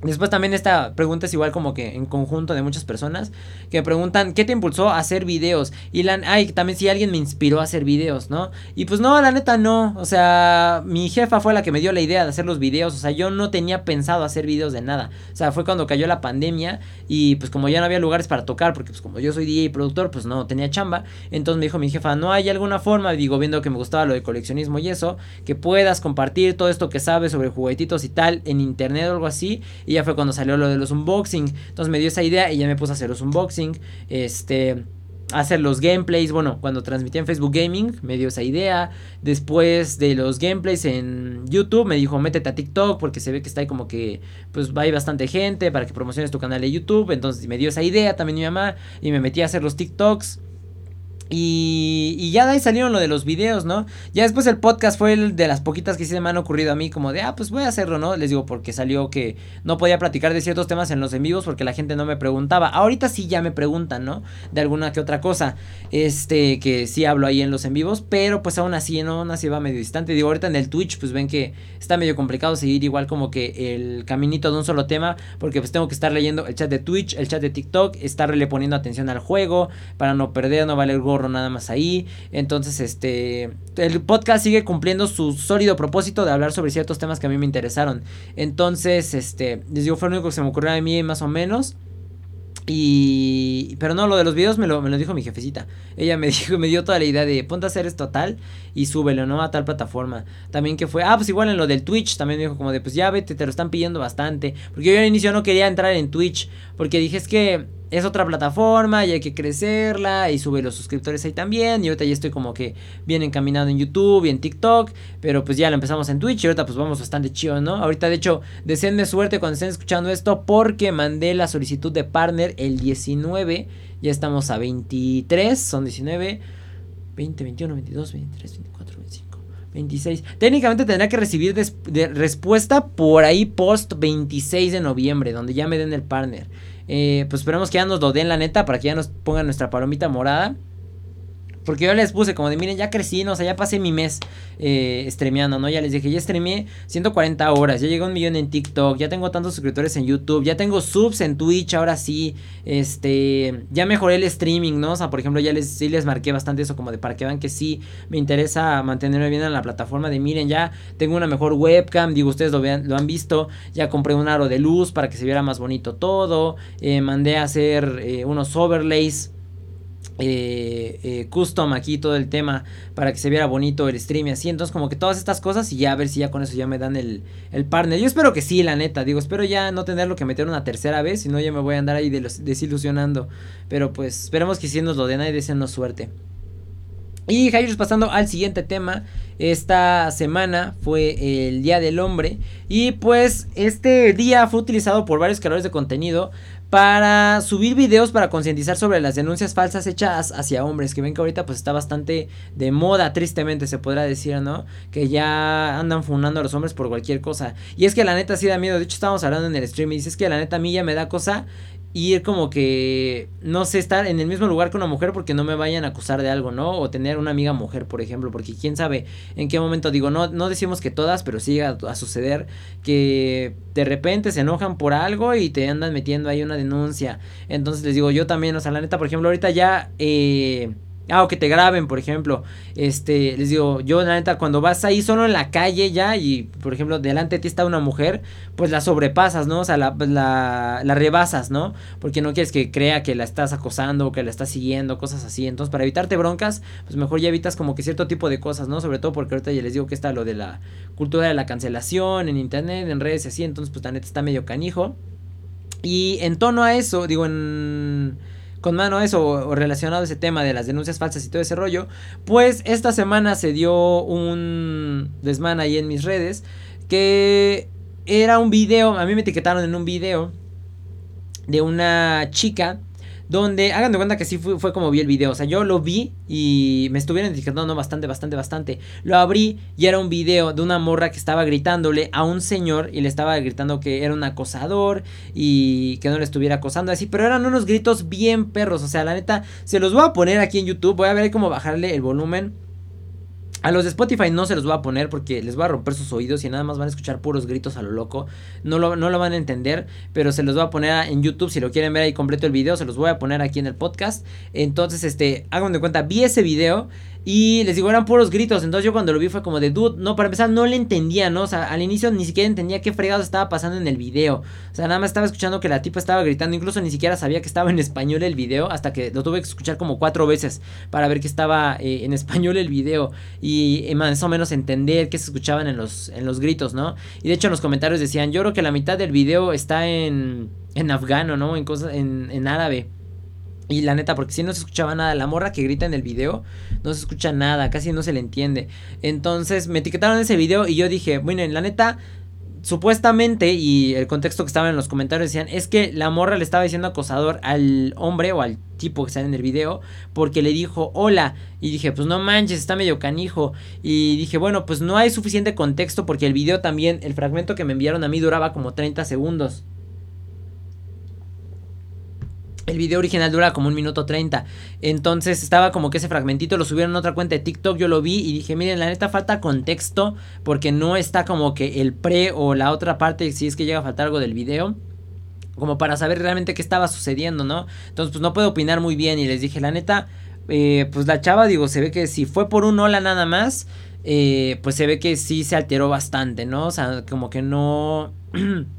Después también esta pregunta es igual como que en conjunto de muchas personas que preguntan ¿qué te impulsó a hacer videos? Y la, ay, también si alguien me inspiró a hacer videos, ¿no? Y pues no, la neta no, o sea, mi jefa fue la que me dio la idea de hacer los videos, o sea, yo no tenía pensado hacer videos de nada, o sea, fue cuando cayó la pandemia y pues como ya no había lugares para tocar, porque pues como yo soy DJ y productor, pues no tenía chamba, entonces me dijo mi jefa, no hay alguna forma, digo, viendo que me gustaba lo de coleccionismo y eso, que puedas compartir todo esto que sabes sobre juguetitos y tal en internet o algo así y ya fue cuando salió lo de los unboxing. Entonces me dio esa idea y ya me puse a hacer los unboxing. Este hacer los gameplays. Bueno, cuando transmití en Facebook Gaming me dio esa idea. Después de los gameplays en YouTube me dijo métete a TikTok porque se ve que está ahí como que pues hay bastante gente para que promociones tu canal de YouTube. Entonces me dio esa idea también mi mamá y me metí a hacer los TikToks. Y, ya de ahí salieron lo de los videos, ¿no? Ya después el podcast fue el de las poquitas que sí me han ocurrido a mí, como de, ah, pues voy a hacerlo, ¿no? Les digo, porque salió que no podía platicar de ciertos temas en los en vivos porque la gente no me preguntaba. Ahorita sí ya me preguntan, ¿no? De alguna que otra cosa. Este, que sí hablo ahí en los en vivos, pero pues aún así, ¿no? Aún así va medio distante. Digo, ahorita en el Twitch, pues ven que está medio complicado seguir igual como que el caminito de un solo tema, porque pues tengo que estar leyendo el chat de Twitch, el chat de TikTok, estarle poniendo atención al juego para no perder, no valer gorro nada más ahí. Entonces, este, el podcast sigue cumpliendo su sólido propósito de hablar sobre ciertos temas que a mí me interesaron. Entonces, este, les digo, fue lo único que se me ocurrió a mí más o menos. Y. Pero no, lo de los videos me lo, me lo dijo mi jefecita. Ella me [laughs] dijo, me dio toda la idea de ponte a hacer esto tal y súbelo, ¿no? A tal plataforma. También que fue. Ah, pues igual en lo del Twitch. También me dijo como de pues ya vete, te lo están pidiendo bastante. Porque yo al inicio no quería entrar en Twitch. Porque dije es que es otra plataforma y hay que crecerla y sube los suscriptores ahí también. Y ahorita ya estoy como que bien encaminado en YouTube y en TikTok. Pero pues ya lo empezamos en Twitch y ahorita pues vamos bastante chido, ¿no? Ahorita de hecho, deseenme suerte cuando estén escuchando esto porque mandé la solicitud de partner el 19. Ya estamos a 23, son 19, 20, 21, 22, 23, 24, 25. 26. Técnicamente tendrá que recibir respuesta por ahí post 26 de noviembre, donde ya me den el partner. Eh, pues esperemos que ya nos lo den la neta para que ya nos pongan nuestra palomita morada. Porque yo les puse como de, miren, ya crecí, ¿no? O sea, ya pasé mi mes eh, streameando, ¿no? Ya les dije, ya streameé 140 horas, ya llegó un millón en TikTok, ya tengo tantos suscriptores en YouTube, ya tengo subs en Twitch, ahora sí, este, ya mejoré el streaming, ¿no? O sea, por ejemplo, ya les, sí les marqué bastante eso, como de para que vean que sí, me interesa mantenerme bien en la plataforma, de miren, ya tengo una mejor webcam, digo, ustedes lo, vean, lo han visto, ya compré un aro de luz para que se viera más bonito todo, eh, mandé a hacer eh, unos overlays eh, eh, custom aquí todo el tema para que se viera bonito el stream y así. Entonces, como que todas estas cosas y ya a ver si ya con eso ya me dan el, el partner. Yo espero que sí, la neta. Digo, espero ya no tenerlo que meter una tercera vez, si no ya me voy a andar ahí desilusionando. Pero pues esperemos que sí nos lo den ahí, deseennos suerte. Y Jairus pasando al siguiente tema, esta semana fue el Día del Hombre y pues este día fue utilizado por varios creadores de contenido para subir videos para concientizar sobre las denuncias falsas hechas hacia hombres, que ven que ahorita pues está bastante de moda, tristemente se podrá decir, ¿no? Que ya andan fundando a los hombres por cualquier cosa. Y es que la neta sí da miedo, de hecho estábamos hablando en el stream y dices que la neta a mí ya me da cosa ir como que, no sé, estar en el mismo lugar que una mujer porque no me vayan a acusar de algo, ¿no? O tener una amiga mujer, por ejemplo, porque quién sabe en qué momento, digo, no, no decimos que todas, pero sí llega a, suceder que de repente se enojan por algo y te andan metiendo ahí una denuncia. Entonces les digo, yo también, o sea, la neta, por ejemplo, ahorita ya... Eh, Ah, o que te graben, por ejemplo. Este, les digo, yo la neta, cuando vas ahí solo en la calle ya y, por ejemplo, delante de ti está una mujer, pues la sobrepasas, ¿no? O sea, la, la, la rebasas, ¿no? Porque no quieres que crea que la estás acosando o que la estás siguiendo, cosas así. Entonces, para evitarte broncas, pues mejor ya evitas como que cierto tipo de cosas, ¿no? Sobre todo porque ahorita ya les digo que está lo de la cultura de la cancelación en internet, en redes y así. Entonces, pues la neta está medio canijo. Y en tono a eso, digo, en con mano a eso o relacionado a ese tema de las denuncias falsas y todo ese rollo, pues esta semana se dio un desmán ahí en mis redes que era un video, a mí me etiquetaron en un video de una chica donde, hagan de cuenta que sí fue, como vi el video. O sea, yo lo vi y me estuvieron etiquetando bastante, bastante, bastante. Lo abrí y era un video de una morra que estaba gritándole a un señor y le estaba gritando que era un acosador y que no le estuviera acosando así. Pero eran unos gritos bien perros. O sea, la neta, se los voy a poner aquí en YouTube. Voy a ver cómo bajarle el volumen. A los de Spotify no se los voy a poner porque les voy a romper sus oídos y nada más van a escuchar puros gritos a lo loco. No lo, no lo van a entender, pero se los voy a poner en YouTube. Si lo quieren ver ahí completo el video, se los voy a poner aquí en el podcast. Entonces, este, hagan de cuenta, vi ese video y les digo, eran puros gritos. Entonces yo cuando lo vi fue como de, dude, no, para empezar no le entendía, ¿no? O sea, al inicio ni siquiera entendía qué fregado estaba pasando en el video. O sea, nada más estaba escuchando que la tipa estaba gritando. Incluso ni siquiera sabía que estaba en español el video. Hasta que lo tuve que escuchar como cuatro veces para ver que estaba eh, en español el video. Y más o menos entender qué se escuchaban en los, en los gritos, ¿no? Y de hecho en los comentarios decían, yo creo que la mitad del video está en, en afgano, ¿no? En, cosas, en, en árabe. Y la neta, porque si no se escuchaba nada, la morra que grita en el video, no se escucha nada, casi no se le entiende. Entonces me etiquetaron ese video y yo dije, bueno, la neta, supuestamente, y el contexto que estaba en los comentarios decían, es que la morra le estaba diciendo acosador al hombre o al tipo que sale en el video, porque le dijo hola. Y dije, pues no manches, está medio canijo. Y dije, bueno, pues no hay suficiente contexto porque el video también, el fragmento que me enviaron a mí duraba como 30 segundos. El video original dura como un minuto 30. Entonces estaba como que ese fragmentito lo subieron a otra cuenta de TikTok. Yo lo vi y dije, miren, la neta falta contexto. Porque no está como que el pre o la otra parte, si es que llega a faltar algo del video. Como para saber realmente qué estaba sucediendo, ¿no? Entonces, pues no puedo opinar muy bien. Y les dije, la neta, eh, pues la chava, digo, se ve que si fue por un hola nada más. Eh, pues se ve que sí se alteró bastante, ¿no? O sea, como que no... [clears throat]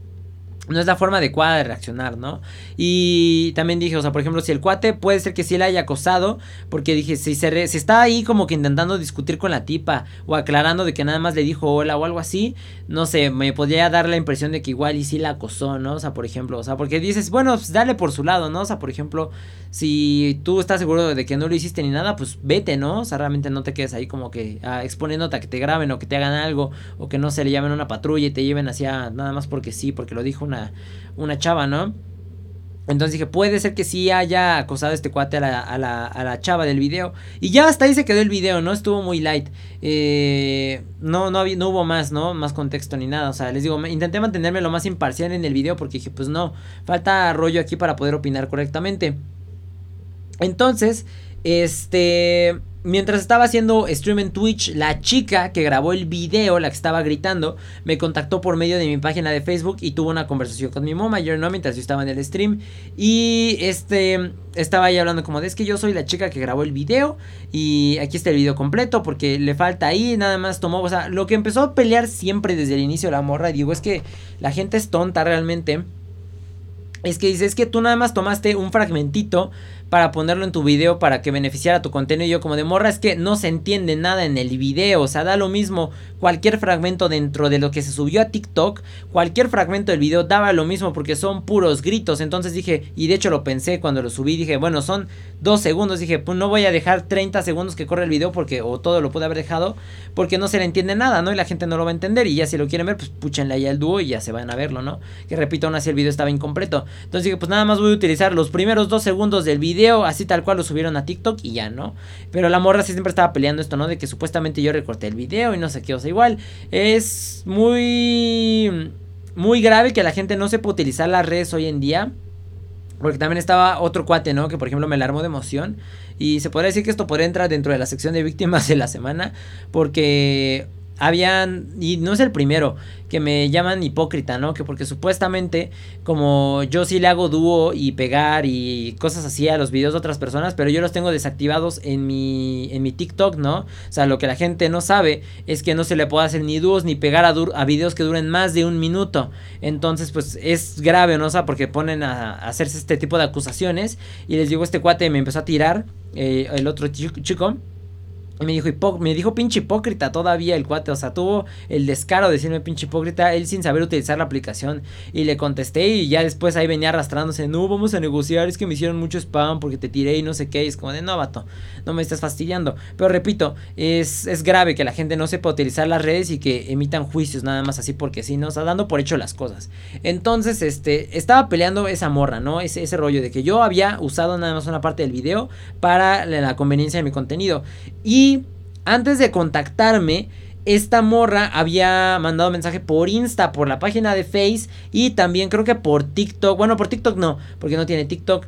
no es la forma adecuada de reaccionar, ¿no? Y también dije, o sea, por ejemplo, si el cuate puede ser que sí le haya acosado, porque dije, si se, está ahí como que intentando discutir con la tipa o aclarando de que nada más le dijo hola o algo así, no sé, me podría dar la impresión de que igual y sí la acosó, ¿no? O sea, por ejemplo, o sea, porque dices, bueno, pues dale por su lado, ¿no? O sea, por ejemplo, si tú estás seguro de que no lo hiciste ni nada, pues vete, ¿no? O sea, realmente no te quedes ahí como que ah, exponiéndote a que te graben o que te hagan algo o que no se le llamen una patrulla y te lleven hacia nada más porque sí, porque lo dijo una, una chava, ¿no? Entonces dije, puede ser que sí haya acosado este cuate a la, a la, a la chava del video. Y ya hasta ahí se quedó el video, ¿no? Estuvo muy light. Eh, no, no, no hubo más, ¿no? Más contexto ni nada. O sea, les digo, intenté mantenerme lo más imparcial en el video porque dije, pues no, falta rollo aquí para poder opinar correctamente. Entonces, este mientras estaba haciendo stream en Twitch, la chica que grabó el video, la que estaba gritando, me contactó por medio de mi página de Facebook y tuvo una conversación con mi mamá, yo no, mientras yo estaba en el stream. Y este, estaba ahí hablando como de es que yo soy la chica que grabó el video y aquí está el video completo porque le falta ahí, nada más tomó, o sea, lo que empezó a pelear siempre desde el inicio de la morra, digo, es que la gente es tonta realmente. Es que dice, es que tú nada más tomaste un fragmentito para ponerlo en tu video para que beneficiara tu contenido. Y yo como de morra es que no se entiende nada en el video. O sea, da lo mismo cualquier fragmento dentro de lo que se subió a TikTok. Cualquier fragmento del video daba lo mismo porque son puros gritos. Entonces dije, y de hecho lo pensé cuando lo subí. Dije, bueno, son dos segundos. Dije, pues no voy a dejar 30 segundos que corre el video porque, o todo lo pude haber dejado. Porque no se le entiende nada, ¿no? Y la gente no lo va a entender. Y ya si lo quieren ver, pues púchenle ahí al dúo y ya se van a verlo, ¿no? Que repito, aún así el video estaba incompleto. Entonces dije, pues nada más voy a utilizar los primeros dos segundos del video así tal cual lo subieron a TikTok y ya, ¿no? Pero la morra sí siempre estaba peleando esto, ¿no? De que supuestamente yo recorté el video y no sé qué, o sea, igual es muy muy grave que la gente no sepa utilizar las redes hoy en día. Porque también estaba otro cuate, ¿no? Que por ejemplo me alarmó de emoción. Y se podría decir que esto podría entrar dentro de la sección de víctimas de la semana. Porque habían, y no es el primero, que me llaman hipócrita, ¿no? Que porque supuestamente, como yo sí le hago dúo y pegar y cosas así a los videos de otras personas, pero yo los tengo desactivados en mi, en mi TikTok, ¿no? O sea, lo que la gente no sabe es que no se le puede hacer ni dúos ni pegar a, a videos que duren más de un minuto. Entonces, pues es grave, ¿no? O sea, porque ponen a, hacerse este tipo de acusaciones y les digo, este cuate me empezó a tirar, eh, el otro chico me dijo, me dijo pinche hipócrita todavía el cuate, o sea, tuvo el descaro de decirme pinche hipócrita, él sin saber utilizar la aplicación. Y le contesté y ya después ahí venía arrastrándose, no, vamos a negociar, es que me hicieron mucho spam porque te tiré y no sé qué, y es como de, no, vato, no me estás fastidiando. Pero repito, es, es grave que la gente no sepa utilizar las redes y que emitan juicios nada más así porque sí, ¿no? O sea, dando por hecho las cosas. Entonces, este, estaba peleando esa morra, ¿no? Ese, ese rollo de que yo había usado nada más una parte del video para la conveniencia de mi contenido. Y antes de contactarme, esta morra había mandado mensaje por Insta, por la página de Face y también creo que por TikTok. Bueno, por TikTok no, porque no tiene TikTok.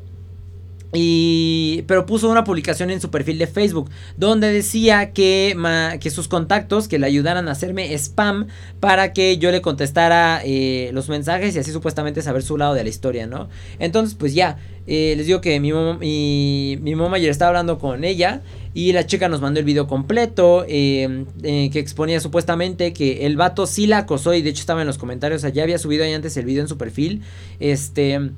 Y, pero puso una publicación en su perfil de Facebook donde decía que, que sus contactos que le ayudaran a hacerme spam para que yo le contestara eh, los mensajes y así supuestamente saber su lado de la historia, ¿no? Entonces, pues ya, eh, les digo que mi, mi, mi mamá ayer estaba hablando con ella y la chica nos mandó el video completo eh, que exponía supuestamente que el vato sí la acosó y de hecho estaba en los comentarios, ya había subido antes el video en su perfil, este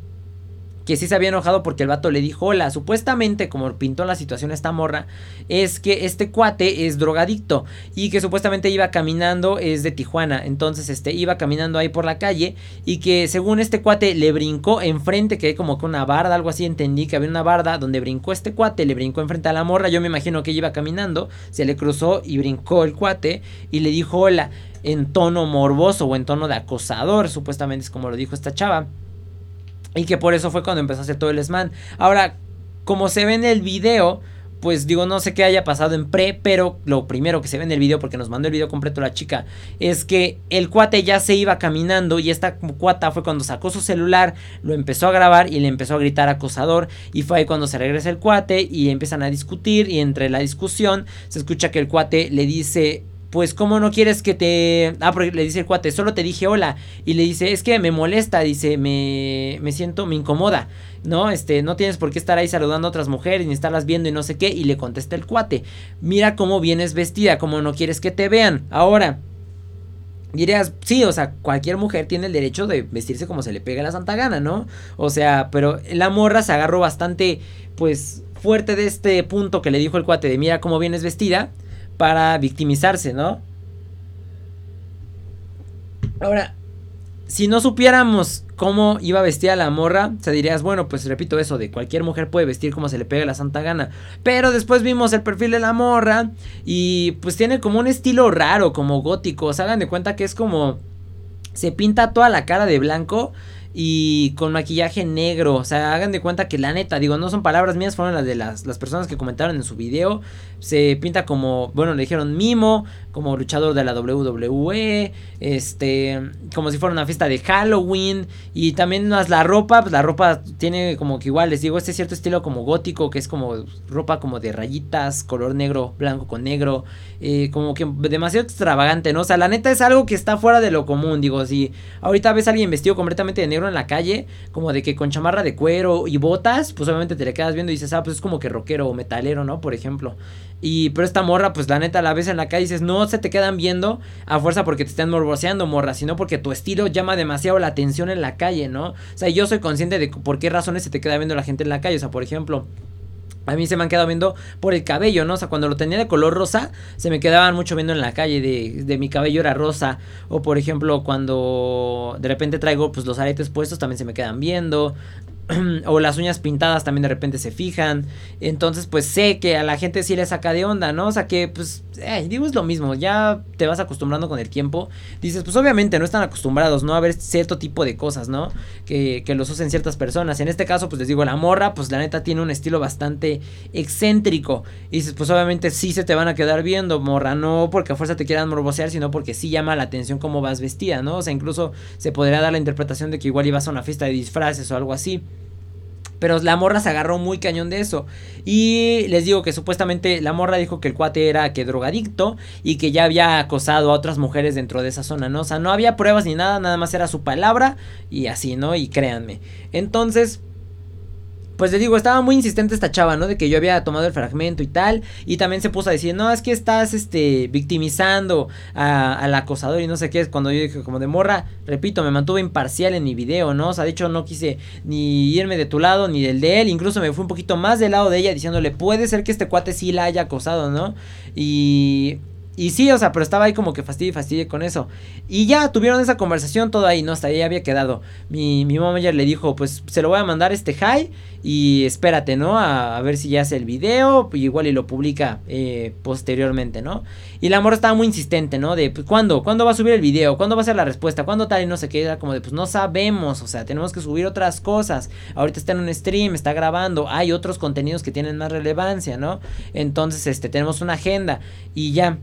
que sí se había enojado porque el vato le dijo hola. Supuestamente, como pintó la situación esta morra, es que este cuate es drogadicto y que supuestamente iba caminando, es de Tijuana. Entonces, este iba caminando ahí por la calle y que según este cuate le brincó enfrente, que hay como que una barda, algo así. Entendí que había una barda donde brincó este cuate, le brincó enfrente a la morra. Yo me imagino que ella iba caminando, se le cruzó y brincó el cuate y le dijo hola en tono morboso o en tono de acosador, supuestamente es como lo dijo esta chava. Y que por eso fue cuando empezó a hacer todo el sman. Ahora, como se ve en el video, pues digo, no sé qué haya pasado en pre, pero lo primero que se ve en el video, porque nos mandó el video completo la chica, es que el cuate ya se iba caminando y esta cuata fue cuando sacó su celular, lo empezó a grabar y le empezó a gritar acosador y fue ahí cuando se regresa el cuate y empiezan a discutir y entre la discusión se escucha que el cuate le dice pues cómo no quieres que te... Ah, porque le dice el cuate, solo te dije hola. Y le dice, es que me molesta, dice, me, me siento, me incomoda. No, este, no tienes por qué estar ahí saludando a otras mujeres ni estarlas viendo y no sé qué. Y le contesta el cuate, mira cómo vienes vestida, cómo no quieres que te vean. Ahora, Dirías, sí, o sea, cualquier mujer tiene el derecho de vestirse como se le pega la santa gana, ¿no? O sea, pero la morra se agarró bastante, pues, fuerte de este punto que le dijo el cuate de mira cómo vienes vestida para victimizarse, ¿no? Ahora, si no supiéramos cómo iba vestida la morra, se dirías, bueno, pues repito eso, de cualquier mujer puede vestir como se le pegue la santa gana. Pero después vimos el perfil de la morra y pues tiene como un estilo raro, como gótico. O sea, hagan de cuenta que es como... Se pinta toda la cara de blanco y con maquillaje negro. O sea, hagan de cuenta que la neta, digo, no son palabras mías, fueron las de las, las personas que comentaron en su video. Se pinta como, bueno, le dijeron mimo, como luchador de la WWE, este, como si fuera una fiesta de Halloween y también más la ropa, pues la ropa tiene como que igual les digo, este cierto estilo como gótico, que es como ropa como de rayitas, color negro, blanco con negro, eh, como que demasiado extravagante, ¿no? O sea, la neta es algo que está fuera de lo común, digo, si ahorita ves a alguien vestido completamente de negro en la calle, como de que con chamarra de cuero y botas, pues obviamente te le quedas viendo y dices, ah, pues es como que rockero o metalero, ¿no? Por ejemplo. Y pero esta morra, pues la neta la ves en la calle y dices, no se te quedan viendo a fuerza porque te están morboseando, morra, sino porque tu estilo llama demasiado la atención en la calle, ¿no? O sea, yo soy consciente de por qué razones se te queda viendo la gente en la calle. O sea, por ejemplo, a mí se me han quedado viendo por el cabello, ¿no? O sea, cuando lo tenía de color rosa, se me quedaban mucho viendo en la calle de, de mi cabello era rosa. O por ejemplo, cuando de repente traigo pues los aretes puestos, también se me quedan viendo. [clears throat] o las uñas pintadas también de repente se fijan. Entonces, pues sé que a la gente sí le saca de onda, ¿no? O sea que, pues, digo, es lo mismo. Ya te vas acostumbrando con el tiempo. Dices, pues obviamente no están acostumbrados, ¿no? A ver cierto tipo de cosas, ¿no? Que, que los usen ciertas personas. En este caso, pues les digo, la morra, pues la neta tiene un estilo bastante excéntrico. Y dices, pues obviamente sí se te van a quedar viendo, morra. No porque a fuerza te quieran morbosear, sino porque sí llama la atención cómo vas vestida, ¿no? O sea, incluso se podría dar la interpretación de que igual ibas a una fiesta de disfraces o algo así. Pero la morra se agarró muy cañón de eso. Y les digo que supuestamente la morra dijo que el cuate era que drogadicto y que ya había acosado a otras mujeres dentro de esa zona, ¿no? O sea, no había pruebas ni nada, nada más era su palabra y así, ¿no? Y créanme. Entonces, pues le digo, estaba muy insistente esta chava, ¿no? De que yo había tomado el fragmento y tal. Y también se puso a decir, no, es que estás, este, victimizando al acosador y no sé qué. Es cuando yo dije, como de morra, repito, me mantuve imparcial en mi video, ¿no? O sea, de hecho no quise ni irme de tu lado ni del de él. Incluso me fui un poquito más del lado de ella diciéndole, puede ser que este cuate sí la haya acosado, ¿no? Y y sí, o sea, pero estaba ahí como que fastidio y fastidio con eso. Y ya tuvieron esa conversación todo ahí, ¿no? Hasta ahí había quedado. Mi, mi mamá ya le dijo, pues se lo voy a mandar este high y espérate, ¿no? A, ver si ya hace el video, igual y lo publica eh, posteriormente, ¿no? Y la amor estaba muy insistente, ¿no? De, pues, ¿cuándo? ¿Cuándo va a subir el video? ¿Cuándo va a ser la respuesta? ¿Cuándo tal? Y no sé qué, era como de, pues no sabemos, o sea, tenemos que subir otras cosas. Ahorita está en un stream, está grabando, hay otros contenidos que tienen más relevancia, ¿no? Entonces, este, tenemos una agenda y ya.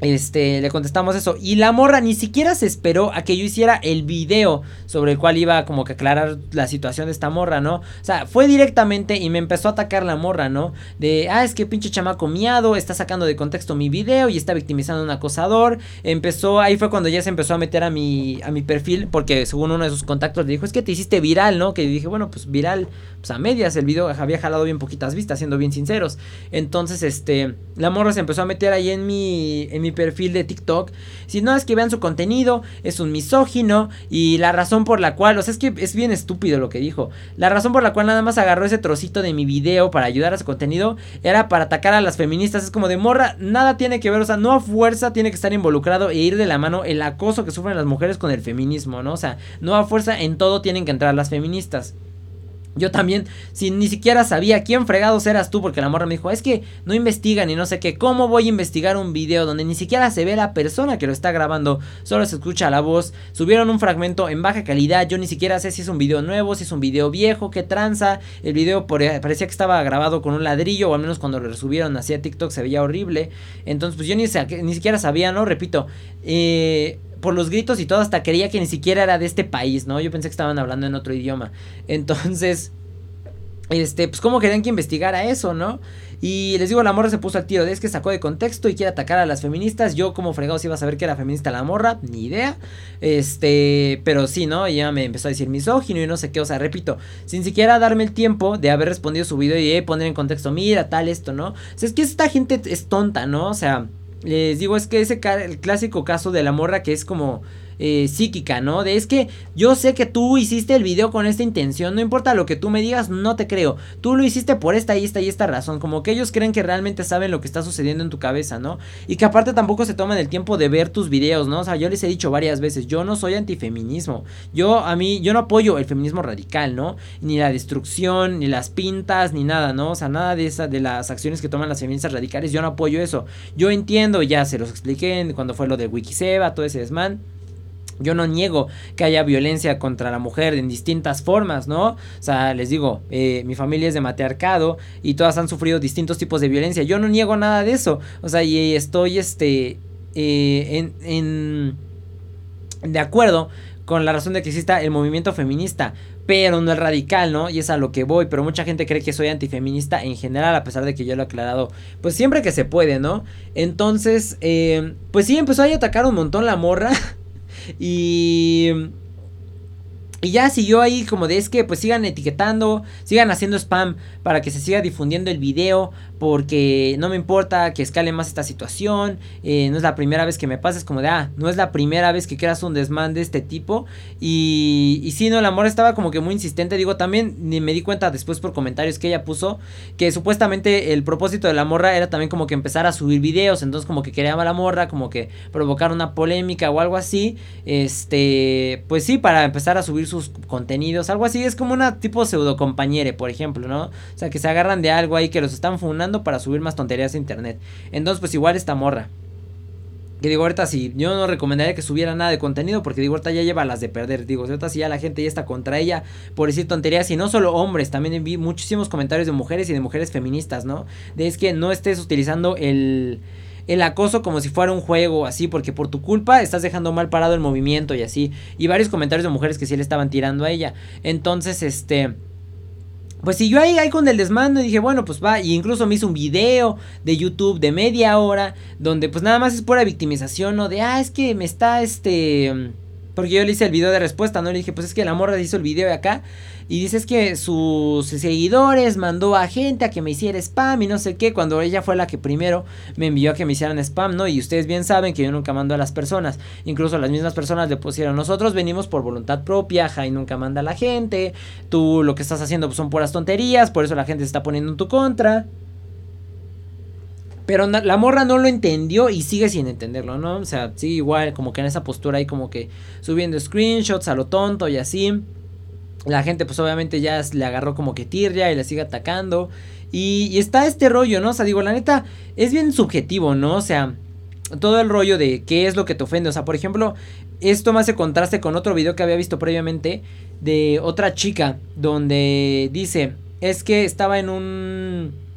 Este, le contestamos eso. Y la morra ni siquiera se esperó a que yo hiciera el video sobre el cual iba como que aclarar la situación de esta morra, ¿no? O sea, fue directamente y me empezó a atacar la morra, ¿no? De, ah, es que pinche chamaco miado, está sacando de contexto mi video y está victimizando a un acosador. Empezó, ahí fue cuando ya se empezó a meter a mi, a mi perfil, porque según uno de sus contactos le dijo, es que te hiciste viral, ¿no? Que dije, bueno, pues viral, pues a medias, el video había jalado bien poquitas vistas, siendo bien sinceros. Entonces, este, la morra se empezó a meter ahí en mi, en mi perfil de TikTok. Si no es que vean su contenido, es un misógino y la razón por la cual, o sea, es que es bien estúpido lo que dijo. La razón por la cual nada más agarró ese trocito de mi video para ayudar a su contenido era para atacar a las feministas. Es como de morra, nada tiene que ver, o sea, no a fuerza tiene que estar involucrado e ir de la mano el acoso que sufren las mujeres con el feminismo, ¿no? O sea, no a fuerza en todo tienen que entrar las feministas. Yo también, si ni siquiera sabía quién fregados eras tú, porque la morra me dijo, es que no investigan y no sé qué, ¿cómo voy a investigar un video donde ni siquiera se ve la persona que lo está grabando? Solo se escucha la voz, subieron un fragmento en baja calidad, yo ni siquiera sé si es un video nuevo, si es un video viejo, qué tranza, el video parecía que estaba grabado con un ladrillo, o al menos cuando lo subieron hacia TikTok se veía horrible, entonces pues yo ni, ni siquiera sabía, ¿no? Repito, eh por los gritos y todo, hasta creía que ni siquiera era de este país, ¿no? Yo pensé que estaban hablando en otro idioma. Entonces, este, pues cómo querían que investigara eso, ¿no? Y les digo, la morra se puso al tiro, es que sacó de contexto y quiere atacar a las feministas. Yo como fregados iba a saber que era feminista la morra, ni idea. Este, pero sí, ¿no? Y ya me empezó a decir misógino y no sé qué, o sea, repito, sin siquiera darme el tiempo de haber respondido su video y poner en contexto, mira, tal, esto, ¿no? O sea, es que esta gente es tonta, ¿no? O sea, les digo, es que ese el clásico caso de la morra que es como eh, psíquica, ¿no? De es que yo sé que tú hiciste el video con esta intención, no importa lo que tú me digas, no te creo. Tú lo hiciste por esta y esta y esta razón, como que ellos creen que realmente saben lo que está sucediendo en tu cabeza, ¿no? Y que aparte tampoco se toman el tiempo de ver tus videos, ¿no? O sea, yo les he dicho varias veces, yo no soy antifeminismo. Yo a mí yo no apoyo el feminismo radical, ¿no? Ni la destrucción, ni las pintas, ni nada, ¿no? O sea, nada de esa de las acciones que toman las feministas radicales, yo no apoyo eso. Yo entiendo, ya se los expliqué cuando fue lo de Wikiseba, todo ese desmán. Yo no niego que haya violencia contra la mujer en distintas formas, ¿no? O sea, les digo, eh, mi familia es de matriarcado y todas han sufrido distintos tipos de violencia. Yo no niego nada de eso. O sea, y estoy, este, eh, en, en, de acuerdo con la razón de que exista el movimiento feminista, pero no es radical, ¿no? Y es a lo que voy, pero mucha gente cree que soy antifeminista en general, a pesar de que yo lo he aclarado, pues siempre que se puede, ¿no? Entonces, eh, pues sí, empezó a atacar un montón la morra. [laughs] Y y ya siguió ahí como de es que pues sigan etiquetando, sigan haciendo spam para que se siga difundiendo el video, porque no me importa que escale más esta situación, eh, no es la primera vez que me pasa, es como de, ah, no es la primera vez que creas un desmán de este tipo, y, y sí, no, el amor estaba como que muy insistente, digo, también me di cuenta después por comentarios que ella puso, que supuestamente el propósito de la morra era también como que empezar a subir videos, entonces como que quería a la morra, como que provocar una polémica o algo así, este, pues sí, para empezar a subir sus contenidos, algo así, es como una tipo pseudo compañere, por ejemplo, ¿no? O sea, que se agarran de algo ahí que los están funando para subir más tonterías a internet. Entonces, pues igual esta morra. Que digo, ahorita sí, yo no recomendaría que subiera nada de contenido porque digo, ahorita ya lleva las de perder. Digo, ahorita sí ya la gente ya está contra ella por decir tonterías y no solo hombres, también vi muchísimos comentarios de mujeres y de mujeres feministas, ¿no? De es que no estés utilizando el el acoso como si fuera un juego, así, porque por tu culpa estás dejando mal parado el movimiento y así. Y varios comentarios de mujeres que sí le estaban tirando a ella. Entonces, este... Pues si yo ahí, ahí con el desmando dije, bueno, pues va, y incluso me hizo un video de YouTube de media hora, donde pues nada más es pura victimización, ¿no? De, ah, es que me está, este... Porque yo le hice el video de respuesta, ¿no? Le dije, pues es que la morra hizo el video de acá. Y dices que sus seguidores mandó a gente a que me hiciera spam y no sé qué, cuando ella fue la que primero me envió a que me hicieran spam, ¿no? Y ustedes bien saben que yo nunca mando a las personas. Incluso las mismas personas le pusieron, nosotros venimos por voluntad propia, Jai nunca manda a la gente, tú lo que estás haciendo pues, son puras tonterías, por eso la gente se está poniendo en tu contra. Pero la morra no lo entendió y sigue sin entenderlo, ¿no? O sea, sigue igual, como que en esa postura ahí como que subiendo screenshots a lo tonto y así. La gente pues obviamente ya le agarró como que tirria y le sigue atacando. Y, está este rollo, ¿no? O sea, digo, la neta, es bien subjetivo, ¿no? O sea, todo el rollo de qué es lo que te ofende. O sea, por ejemplo, esto me hace contraste con otro video que había visto previamente de otra chica donde dice, es que estaba en un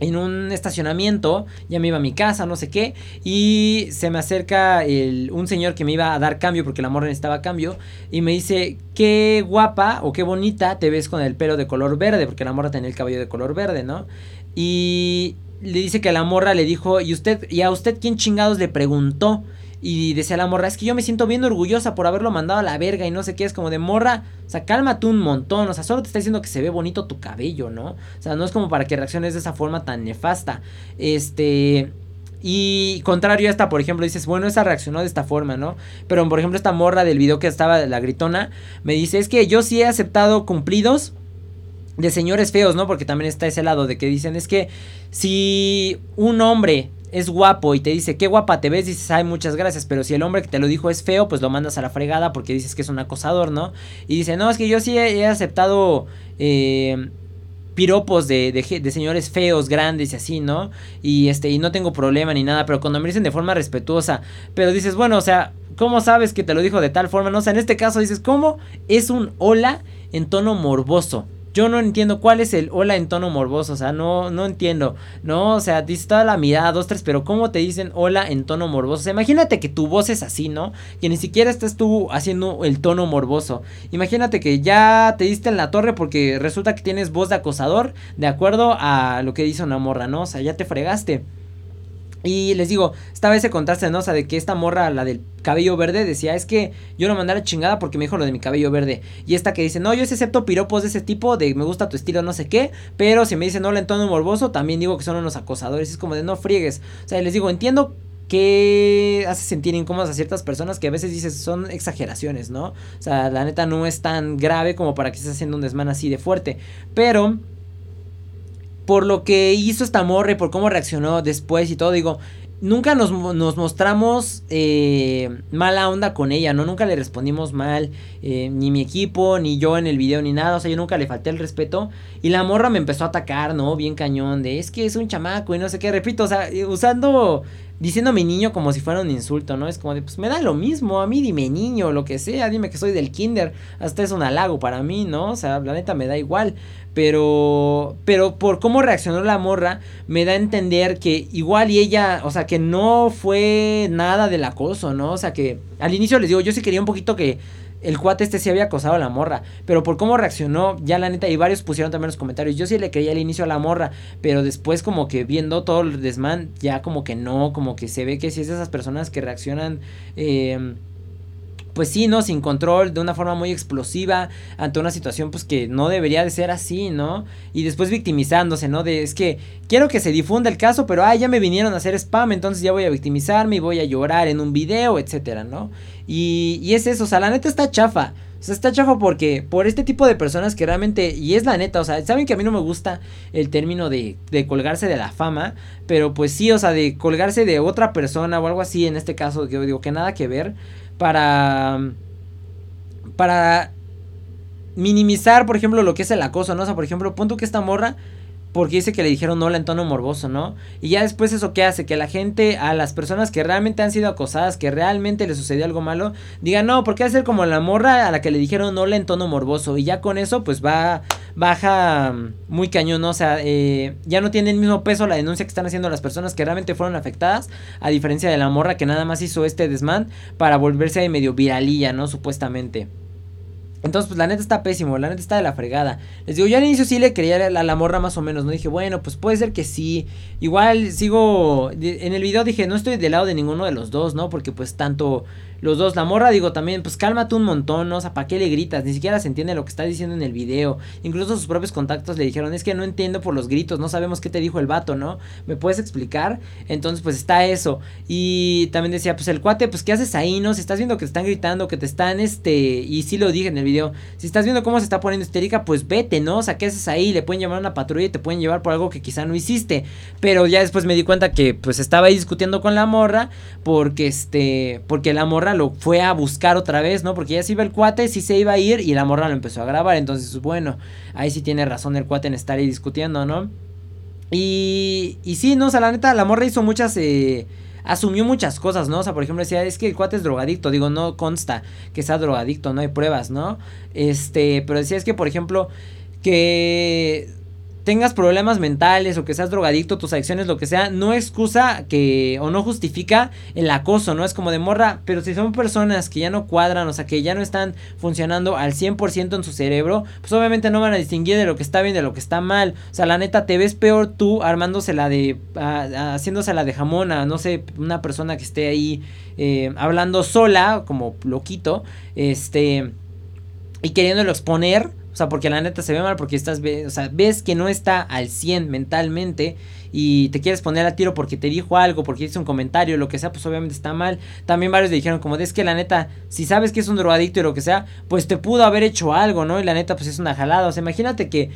en un estacionamiento, ya me iba a mi casa, no sé qué, y se me acerca el, un señor que me iba a dar cambio porque la morra necesitaba cambio, y me dice, qué guapa o qué bonita te ves con el pelo de color verde, porque la morra tenía el cabello de color verde, ¿no? Y le dice que la morra le dijo, ¿y usted, y a usted quién chingados le preguntó? Y decía la morra, es que yo me siento bien orgullosa por haberlo mandado a la verga y no sé qué, es como de morra, o sea, cálmate un montón, o sea, solo te está diciendo que se ve bonito tu cabello, ¿no? O sea, no es como para que reacciones de esa forma tan nefasta. Este... Y contrario a esta, por ejemplo, dices, bueno, esa reaccionó de esta forma, ¿no? Pero, por ejemplo, esta morra del video que estaba, la gritona, me dice, es que yo sí he aceptado cumplidos de señores feos, ¿no? Porque también está ese lado de que dicen, es que si un hombre es guapo y te dice qué guapa te ves, dices, ay, muchas gracias. Pero si el hombre que te lo dijo es feo, pues lo mandas a la fregada porque dices que es un acosador, ¿no? Y dice, no, es que yo sí he, aceptado eh, piropos de, de, señores feos, grandes y así, ¿no? Y este, y no tengo problema ni nada, pero cuando me dicen de forma respetuosa, pero dices, bueno, o sea, ¿cómo sabes que te lo dijo de tal forma? No, o sea, en este caso dices, ¿cómo es un hola en tono morboso? Yo no entiendo cuál es el hola en tono morboso, o sea, no, no entiendo, ¿no? O sea, dices toda la mirada, dos, tres, pero ¿cómo te dicen hola en tono morboso? O sea, imagínate que tu voz es así, ¿no? Que ni siquiera estás tú haciendo el tono morboso. Imagínate que ya te diste en la torre porque resulta que tienes voz de acosador, de acuerdo a lo que dice una morra, ¿no? O sea, ya te fregaste. Y les digo, estaba ese contraste, ¿no? O de que esta morra, la del cabello verde, decía, es que yo no mandara chingada porque me dijo lo de mi cabello verde. Y esta que dice, no, yo sí acepto piropos de ese tipo, de me gusta tu estilo, no sé qué, pero si me dicen no, en tono morboso, también digo que son unos acosadores. Es como de no friegues. O sea, les digo, entiendo que hace sentir incómodas a ciertas personas que a veces dices son exageraciones, ¿no? O sea, la neta no es tan grave como para que estés haciendo un desmán así de fuerte. Pero por lo que hizo esta morra y por cómo reaccionó después y todo, digo, nunca nos, mostramos eh, mala onda con ella, ¿no? Nunca le respondimos mal, eh, ni mi equipo, ni yo en el video, ni nada, o sea, yo nunca le falté el respeto. Y la morra me empezó a atacar, ¿no? Bien cañón, de es que es un chamaco y no sé qué, repito, o sea, usando diciendo mi niño como si fuera un insulto, ¿no? Es como de, pues me da lo mismo, a mí dime niño, lo que sea, dime que soy del kinder, hasta es un halago para mí, ¿no? O sea, la neta me da igual, pero, pero por cómo reaccionó la morra, me da a entender que igual y ella, o sea, que no fue nada del acoso, ¿no? O sea, que al inicio les digo, yo sí quería un poquito que el cuate este sí había acosado a la morra. Pero por cómo reaccionó, ya la neta, y varios pusieron también los comentarios. Yo sí le creía al inicio a la morra, pero después como que viendo todo el desmán, ya como que no, como que se ve que si es de esas personas que reaccionan... Eh, pues sí, ¿no? Sin control, de una forma muy explosiva, ante una situación pues que no debería de ser así, ¿no? Y después victimizándose, ¿no? De es que quiero que se difunda el caso, pero ah, ya me vinieron a hacer spam, entonces ya voy a victimizarme y voy a llorar en un video, etcétera, ¿no? Y, y es eso, o sea, la neta está chafa. O sea, está chafa porque por este tipo de personas que realmente, y es la neta, o sea, saben que a mí no me gusta el término de, de colgarse de la fama, pero pues sí, o sea, de colgarse de otra persona o algo así, en este caso, que digo que nada que ver para para minimizar, por ejemplo, lo que es el acoso, ¿no? O sea, por ejemplo, punto que esta morra porque dice que le dijeron hola en tono morboso, ¿no? Y ya después eso que hace, que la gente, a las personas que realmente han sido acosadas, que realmente les sucedió algo malo, digan, no, porque hacer como la morra a la que le dijeron hola en tono morboso. Y ya con eso, pues va, baja muy cañón, ¿no? O sea, eh, ya no tiene el mismo peso la denuncia que están haciendo las personas que realmente fueron afectadas, a diferencia de la morra que nada más hizo este desmán para volverse ahí medio viralilla, ¿no? Supuestamente. Entonces, pues la neta está pésimo, la neta está de la fregada. Les digo, yo al inicio sí le quería a la, morra más o menos, ¿no? Dije, bueno, pues puede ser que sí. Igual sigo, en el video dije, no estoy del lado de ninguno de los dos, ¿no? Porque pues tanto los dos, la morra, digo también, pues cálmate un montón, ¿no? O sea, ¿para qué le gritas? Ni siquiera se entiende lo que está diciendo en el video. Incluso sus propios contactos le dijeron, es que no entiendo por los gritos, no sabemos qué te dijo el vato, ¿no? ¿Me puedes explicar? Entonces, pues está eso. Y también decía, pues el cuate, pues ¿qué haces ahí, no? Si estás viendo que te están gritando, que te están, este, y sí lo dije en el video, si estás viendo cómo se está poniendo histérica, pues vete, ¿no? O sea, ¿qué haces ahí? Le pueden llamar a una patrulla y te pueden llevar por algo que quizá no hiciste. Pero ya después me di cuenta que, pues estaba ahí discutiendo con la morra, porque, este, porque la morra lo fue a buscar otra vez, ¿no? Porque ya se iba el cuate, sí se iba a ir y la morra lo empezó a grabar. Entonces, bueno, ahí sí tiene razón el cuate en estar ahí discutiendo, ¿no? Y, y sí, no, o sea, la neta, la morra hizo muchas... Eh, asumió muchas cosas, ¿no? O sea, por ejemplo, decía, es que el cuate es drogadicto. Digo, no consta que sea drogadicto, no hay pruebas, ¿no? Este, pero decía, es que, por ejemplo, que tengas problemas mentales o que seas drogadicto, tus adicciones, lo que sea, no excusa que o no justifica el acoso, ¿no? Es como de morra, pero si son personas que ya no cuadran, o sea, que ya no están funcionando al 100% en su cerebro, pues obviamente no van a distinguir de lo que está bien de lo que está mal. O sea, la neta, te ves peor tú armándosela de, haciéndosela de jamón a, no sé, una persona que esté ahí eh, hablando sola, como loquito, este, y queriéndolo exponer sea, porque la neta se ve mal porque estás, o sea, ves que no está al 100 mentalmente y te quieres poner a tiro porque te dijo algo, porque hizo un comentario, lo que sea, pues obviamente está mal. También varios le dijeron como, es que la neta, si sabes que es un drogadicto y lo que sea, pues te pudo haber hecho algo, ¿no? Y la neta, pues es una jalada. O sea, imagínate que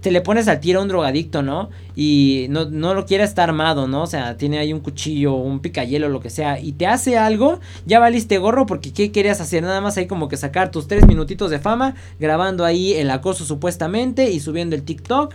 te le pones al tiro a un drogadicto, ¿no? Y no, no lo quiere estar armado, ¿no? O sea, tiene ahí un cuchillo, un picayelo, lo que sea, y te hace algo, ya valiste gorro porque ¿qué querías hacer? Nada más ahí como que sacar tus tres minutitos de fama, grabando ahí el acoso supuestamente y subiendo el TikTok.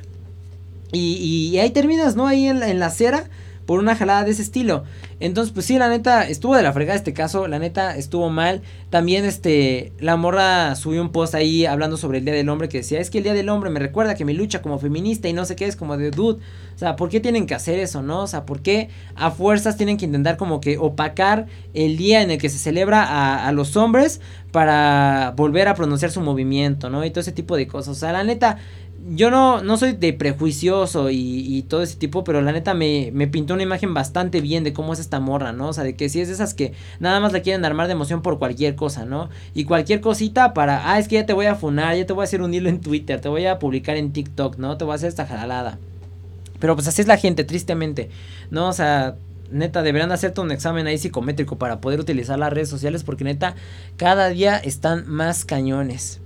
Y, y ahí terminas, ¿no? Ahí en en la acera por una jalada de ese estilo. Entonces, pues sí, la neta, estuvo de la fregada este caso, la neta, estuvo mal. También, este, la morra subió un post ahí hablando sobre el Día del Hombre que decía, es que el Día del Hombre me recuerda que mi lucha como feminista y no sé qué es como de dude. O sea, ¿por qué tienen que hacer eso, no? O sea, ¿por qué a fuerzas tienen que intentar como que opacar el día en el que se celebra a, a los hombres para volver a pronunciar su movimiento, ¿no? Y todo ese tipo de cosas. O sea, la neta, yo no, no soy de prejuicioso y, todo ese tipo, pero la neta me, me, pintó una imagen bastante bien de cómo es esta morra, ¿no? O sea, de que si es de esas que nada más la quieren armar de emoción por cualquier cosa, ¿no? Y cualquier cosita para, ah, es que ya te voy a funar, ya te voy a hacer un hilo en Twitter, te voy a publicar en TikTok, ¿no? Te voy a hacer esta jalada. Pero pues así es la gente, tristemente, ¿no? O sea, neta, deberán hacerte un examen ahí psicométrico para poder utilizar las redes sociales porque neta, cada día están más cañones.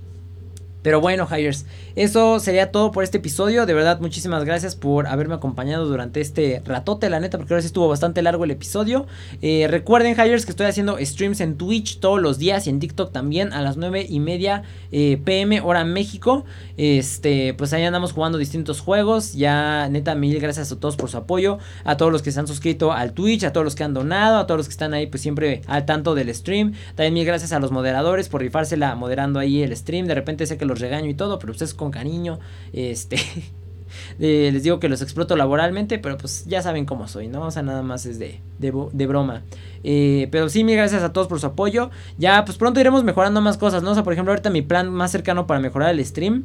Pero bueno, Hires, eso sería todo por este episodio. De verdad, muchísimas gracias por haberme acompañado durante este ratote, la neta, porque ahora sí estuvo bastante largo el episodio. Eh, recuerden, Hires, que estoy haciendo streams en Twitch todos los días y en TikTok también a las 9 y media eh, pm, hora México. Este, pues ahí andamos jugando distintos juegos. Ya, neta, mil gracias a todos por su apoyo. A todos los que se han suscrito al Twitch, a todos los que han donado, a todos los que están ahí, pues siempre al tanto del stream. También mil gracias a los moderadores por rifársela moderando ahí el stream. De repente sé que los regaño y todo, pero ustedes con cariño, este... [laughs] les digo que los exploto laboralmente, pero pues ya saben cómo soy, ¿no? O sea, nada más es de, de, broma. Eh, pero sí, mil gracias a todos por su apoyo. Ya, pues pronto iremos mejorando más cosas, ¿no? O sea, por ejemplo, ahorita mi plan más cercano para mejorar el stream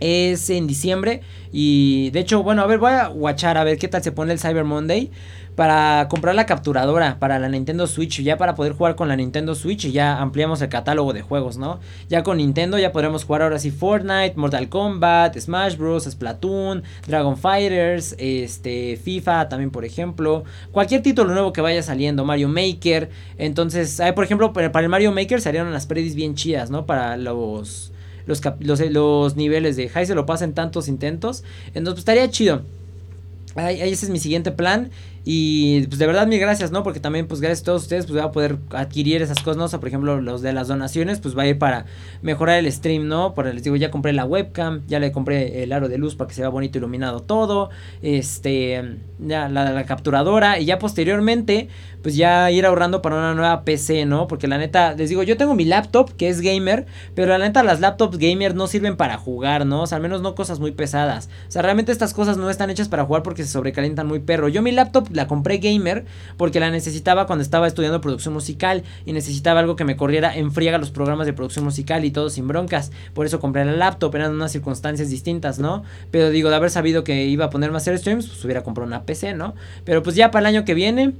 es en diciembre. Y de hecho, bueno, a ver, voy a watchar a ver qué tal se pone el Cyber Monday para comprar la capturadora para la Nintendo Switch, ya para poder jugar con la Nintendo Switch y ya ampliamos el catálogo de juegos, ¿no? Ya con Nintendo ya podremos jugar ahora sí Fortnite, Mortal Kombat, Smash Bros, Splatoon, Dragon Fighters, este FIFA también por ejemplo, cualquier título nuevo que vaya saliendo, Mario Maker, entonces, por ejemplo, para el Mario Maker salieron unas predis bien chidas, ¿no? Para los los, los, niveles de High se lo pasen tantos intentos. Entonces, pues, estaría chido. Ahí, ese es mi siguiente plan. Y pues de verdad mil gracias, ¿no? Porque también pues gracias a todos ustedes pues voy a poder adquirir esas cosas, ¿no? O sea, por ejemplo, los de las donaciones pues va a ir para mejorar el stream, ¿no? Por les digo, ya compré la webcam, ya le compré el aro de luz para que se vea bonito iluminado todo, este, ya la, la capturadora y ya posteriormente pues ya ir ahorrando para una nueva PC, ¿no? Porque la neta, les digo, yo tengo mi laptop que es gamer, pero la neta las laptops gamer no sirven para jugar, ¿no? O sea, al menos no cosas muy pesadas. O sea, realmente estas cosas no están hechas para jugar porque se sobrecalientan muy perro. Yo mi laptop la compré gamer porque la necesitaba cuando estaba estudiando producción musical y necesitaba algo que me corriera en friega los programas de producción musical y todo sin broncas. Por eso compré la laptop, eran unas circunstancias distintas, ¿no? Pero digo, de haber sabido que iba a ponerme a hacer streams, pues hubiera comprado una PC, ¿no? Pero pues ya para el año que viene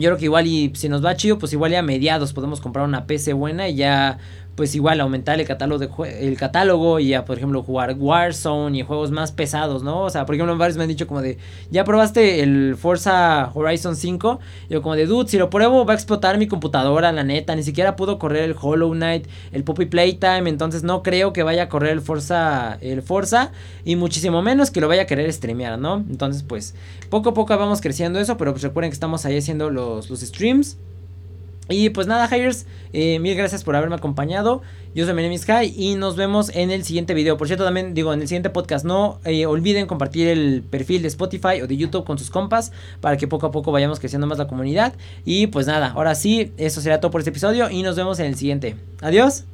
yo creo que igual y si nos va chido, pues igual ya a mediados podemos comprar una PC buena y ya pues igual aumentar el catálogo, de el catálogo y ya, por ejemplo, jugar Warzone y juegos más pesados, ¿no? O sea, por ejemplo, varios me han dicho como de, ¿ya probaste el Forza Horizon 5? Y yo como de, dude, si lo pruebo va a explotar mi computadora, la neta, ni siquiera pudo correr el Hollow Knight, el Poppy Playtime, entonces no creo que vaya a correr el Forza, el Forza, y muchísimo menos que lo vaya a querer streamear, ¿no? Entonces, pues, poco a poco vamos creciendo eso, pero pues recuerden que estamos ahí haciendo los, los streams. Y pues nada, Hires, eh, mil gracias por haberme acompañado. Yo soy Menemis High y nos vemos en el siguiente video. Por cierto, también digo, en el siguiente podcast, no eh, olviden compartir el perfil de Spotify o de YouTube con sus compas para que poco a poco vayamos creciendo más la comunidad. Y pues nada, ahora sí, eso será todo por este episodio y nos vemos en el siguiente. Adiós.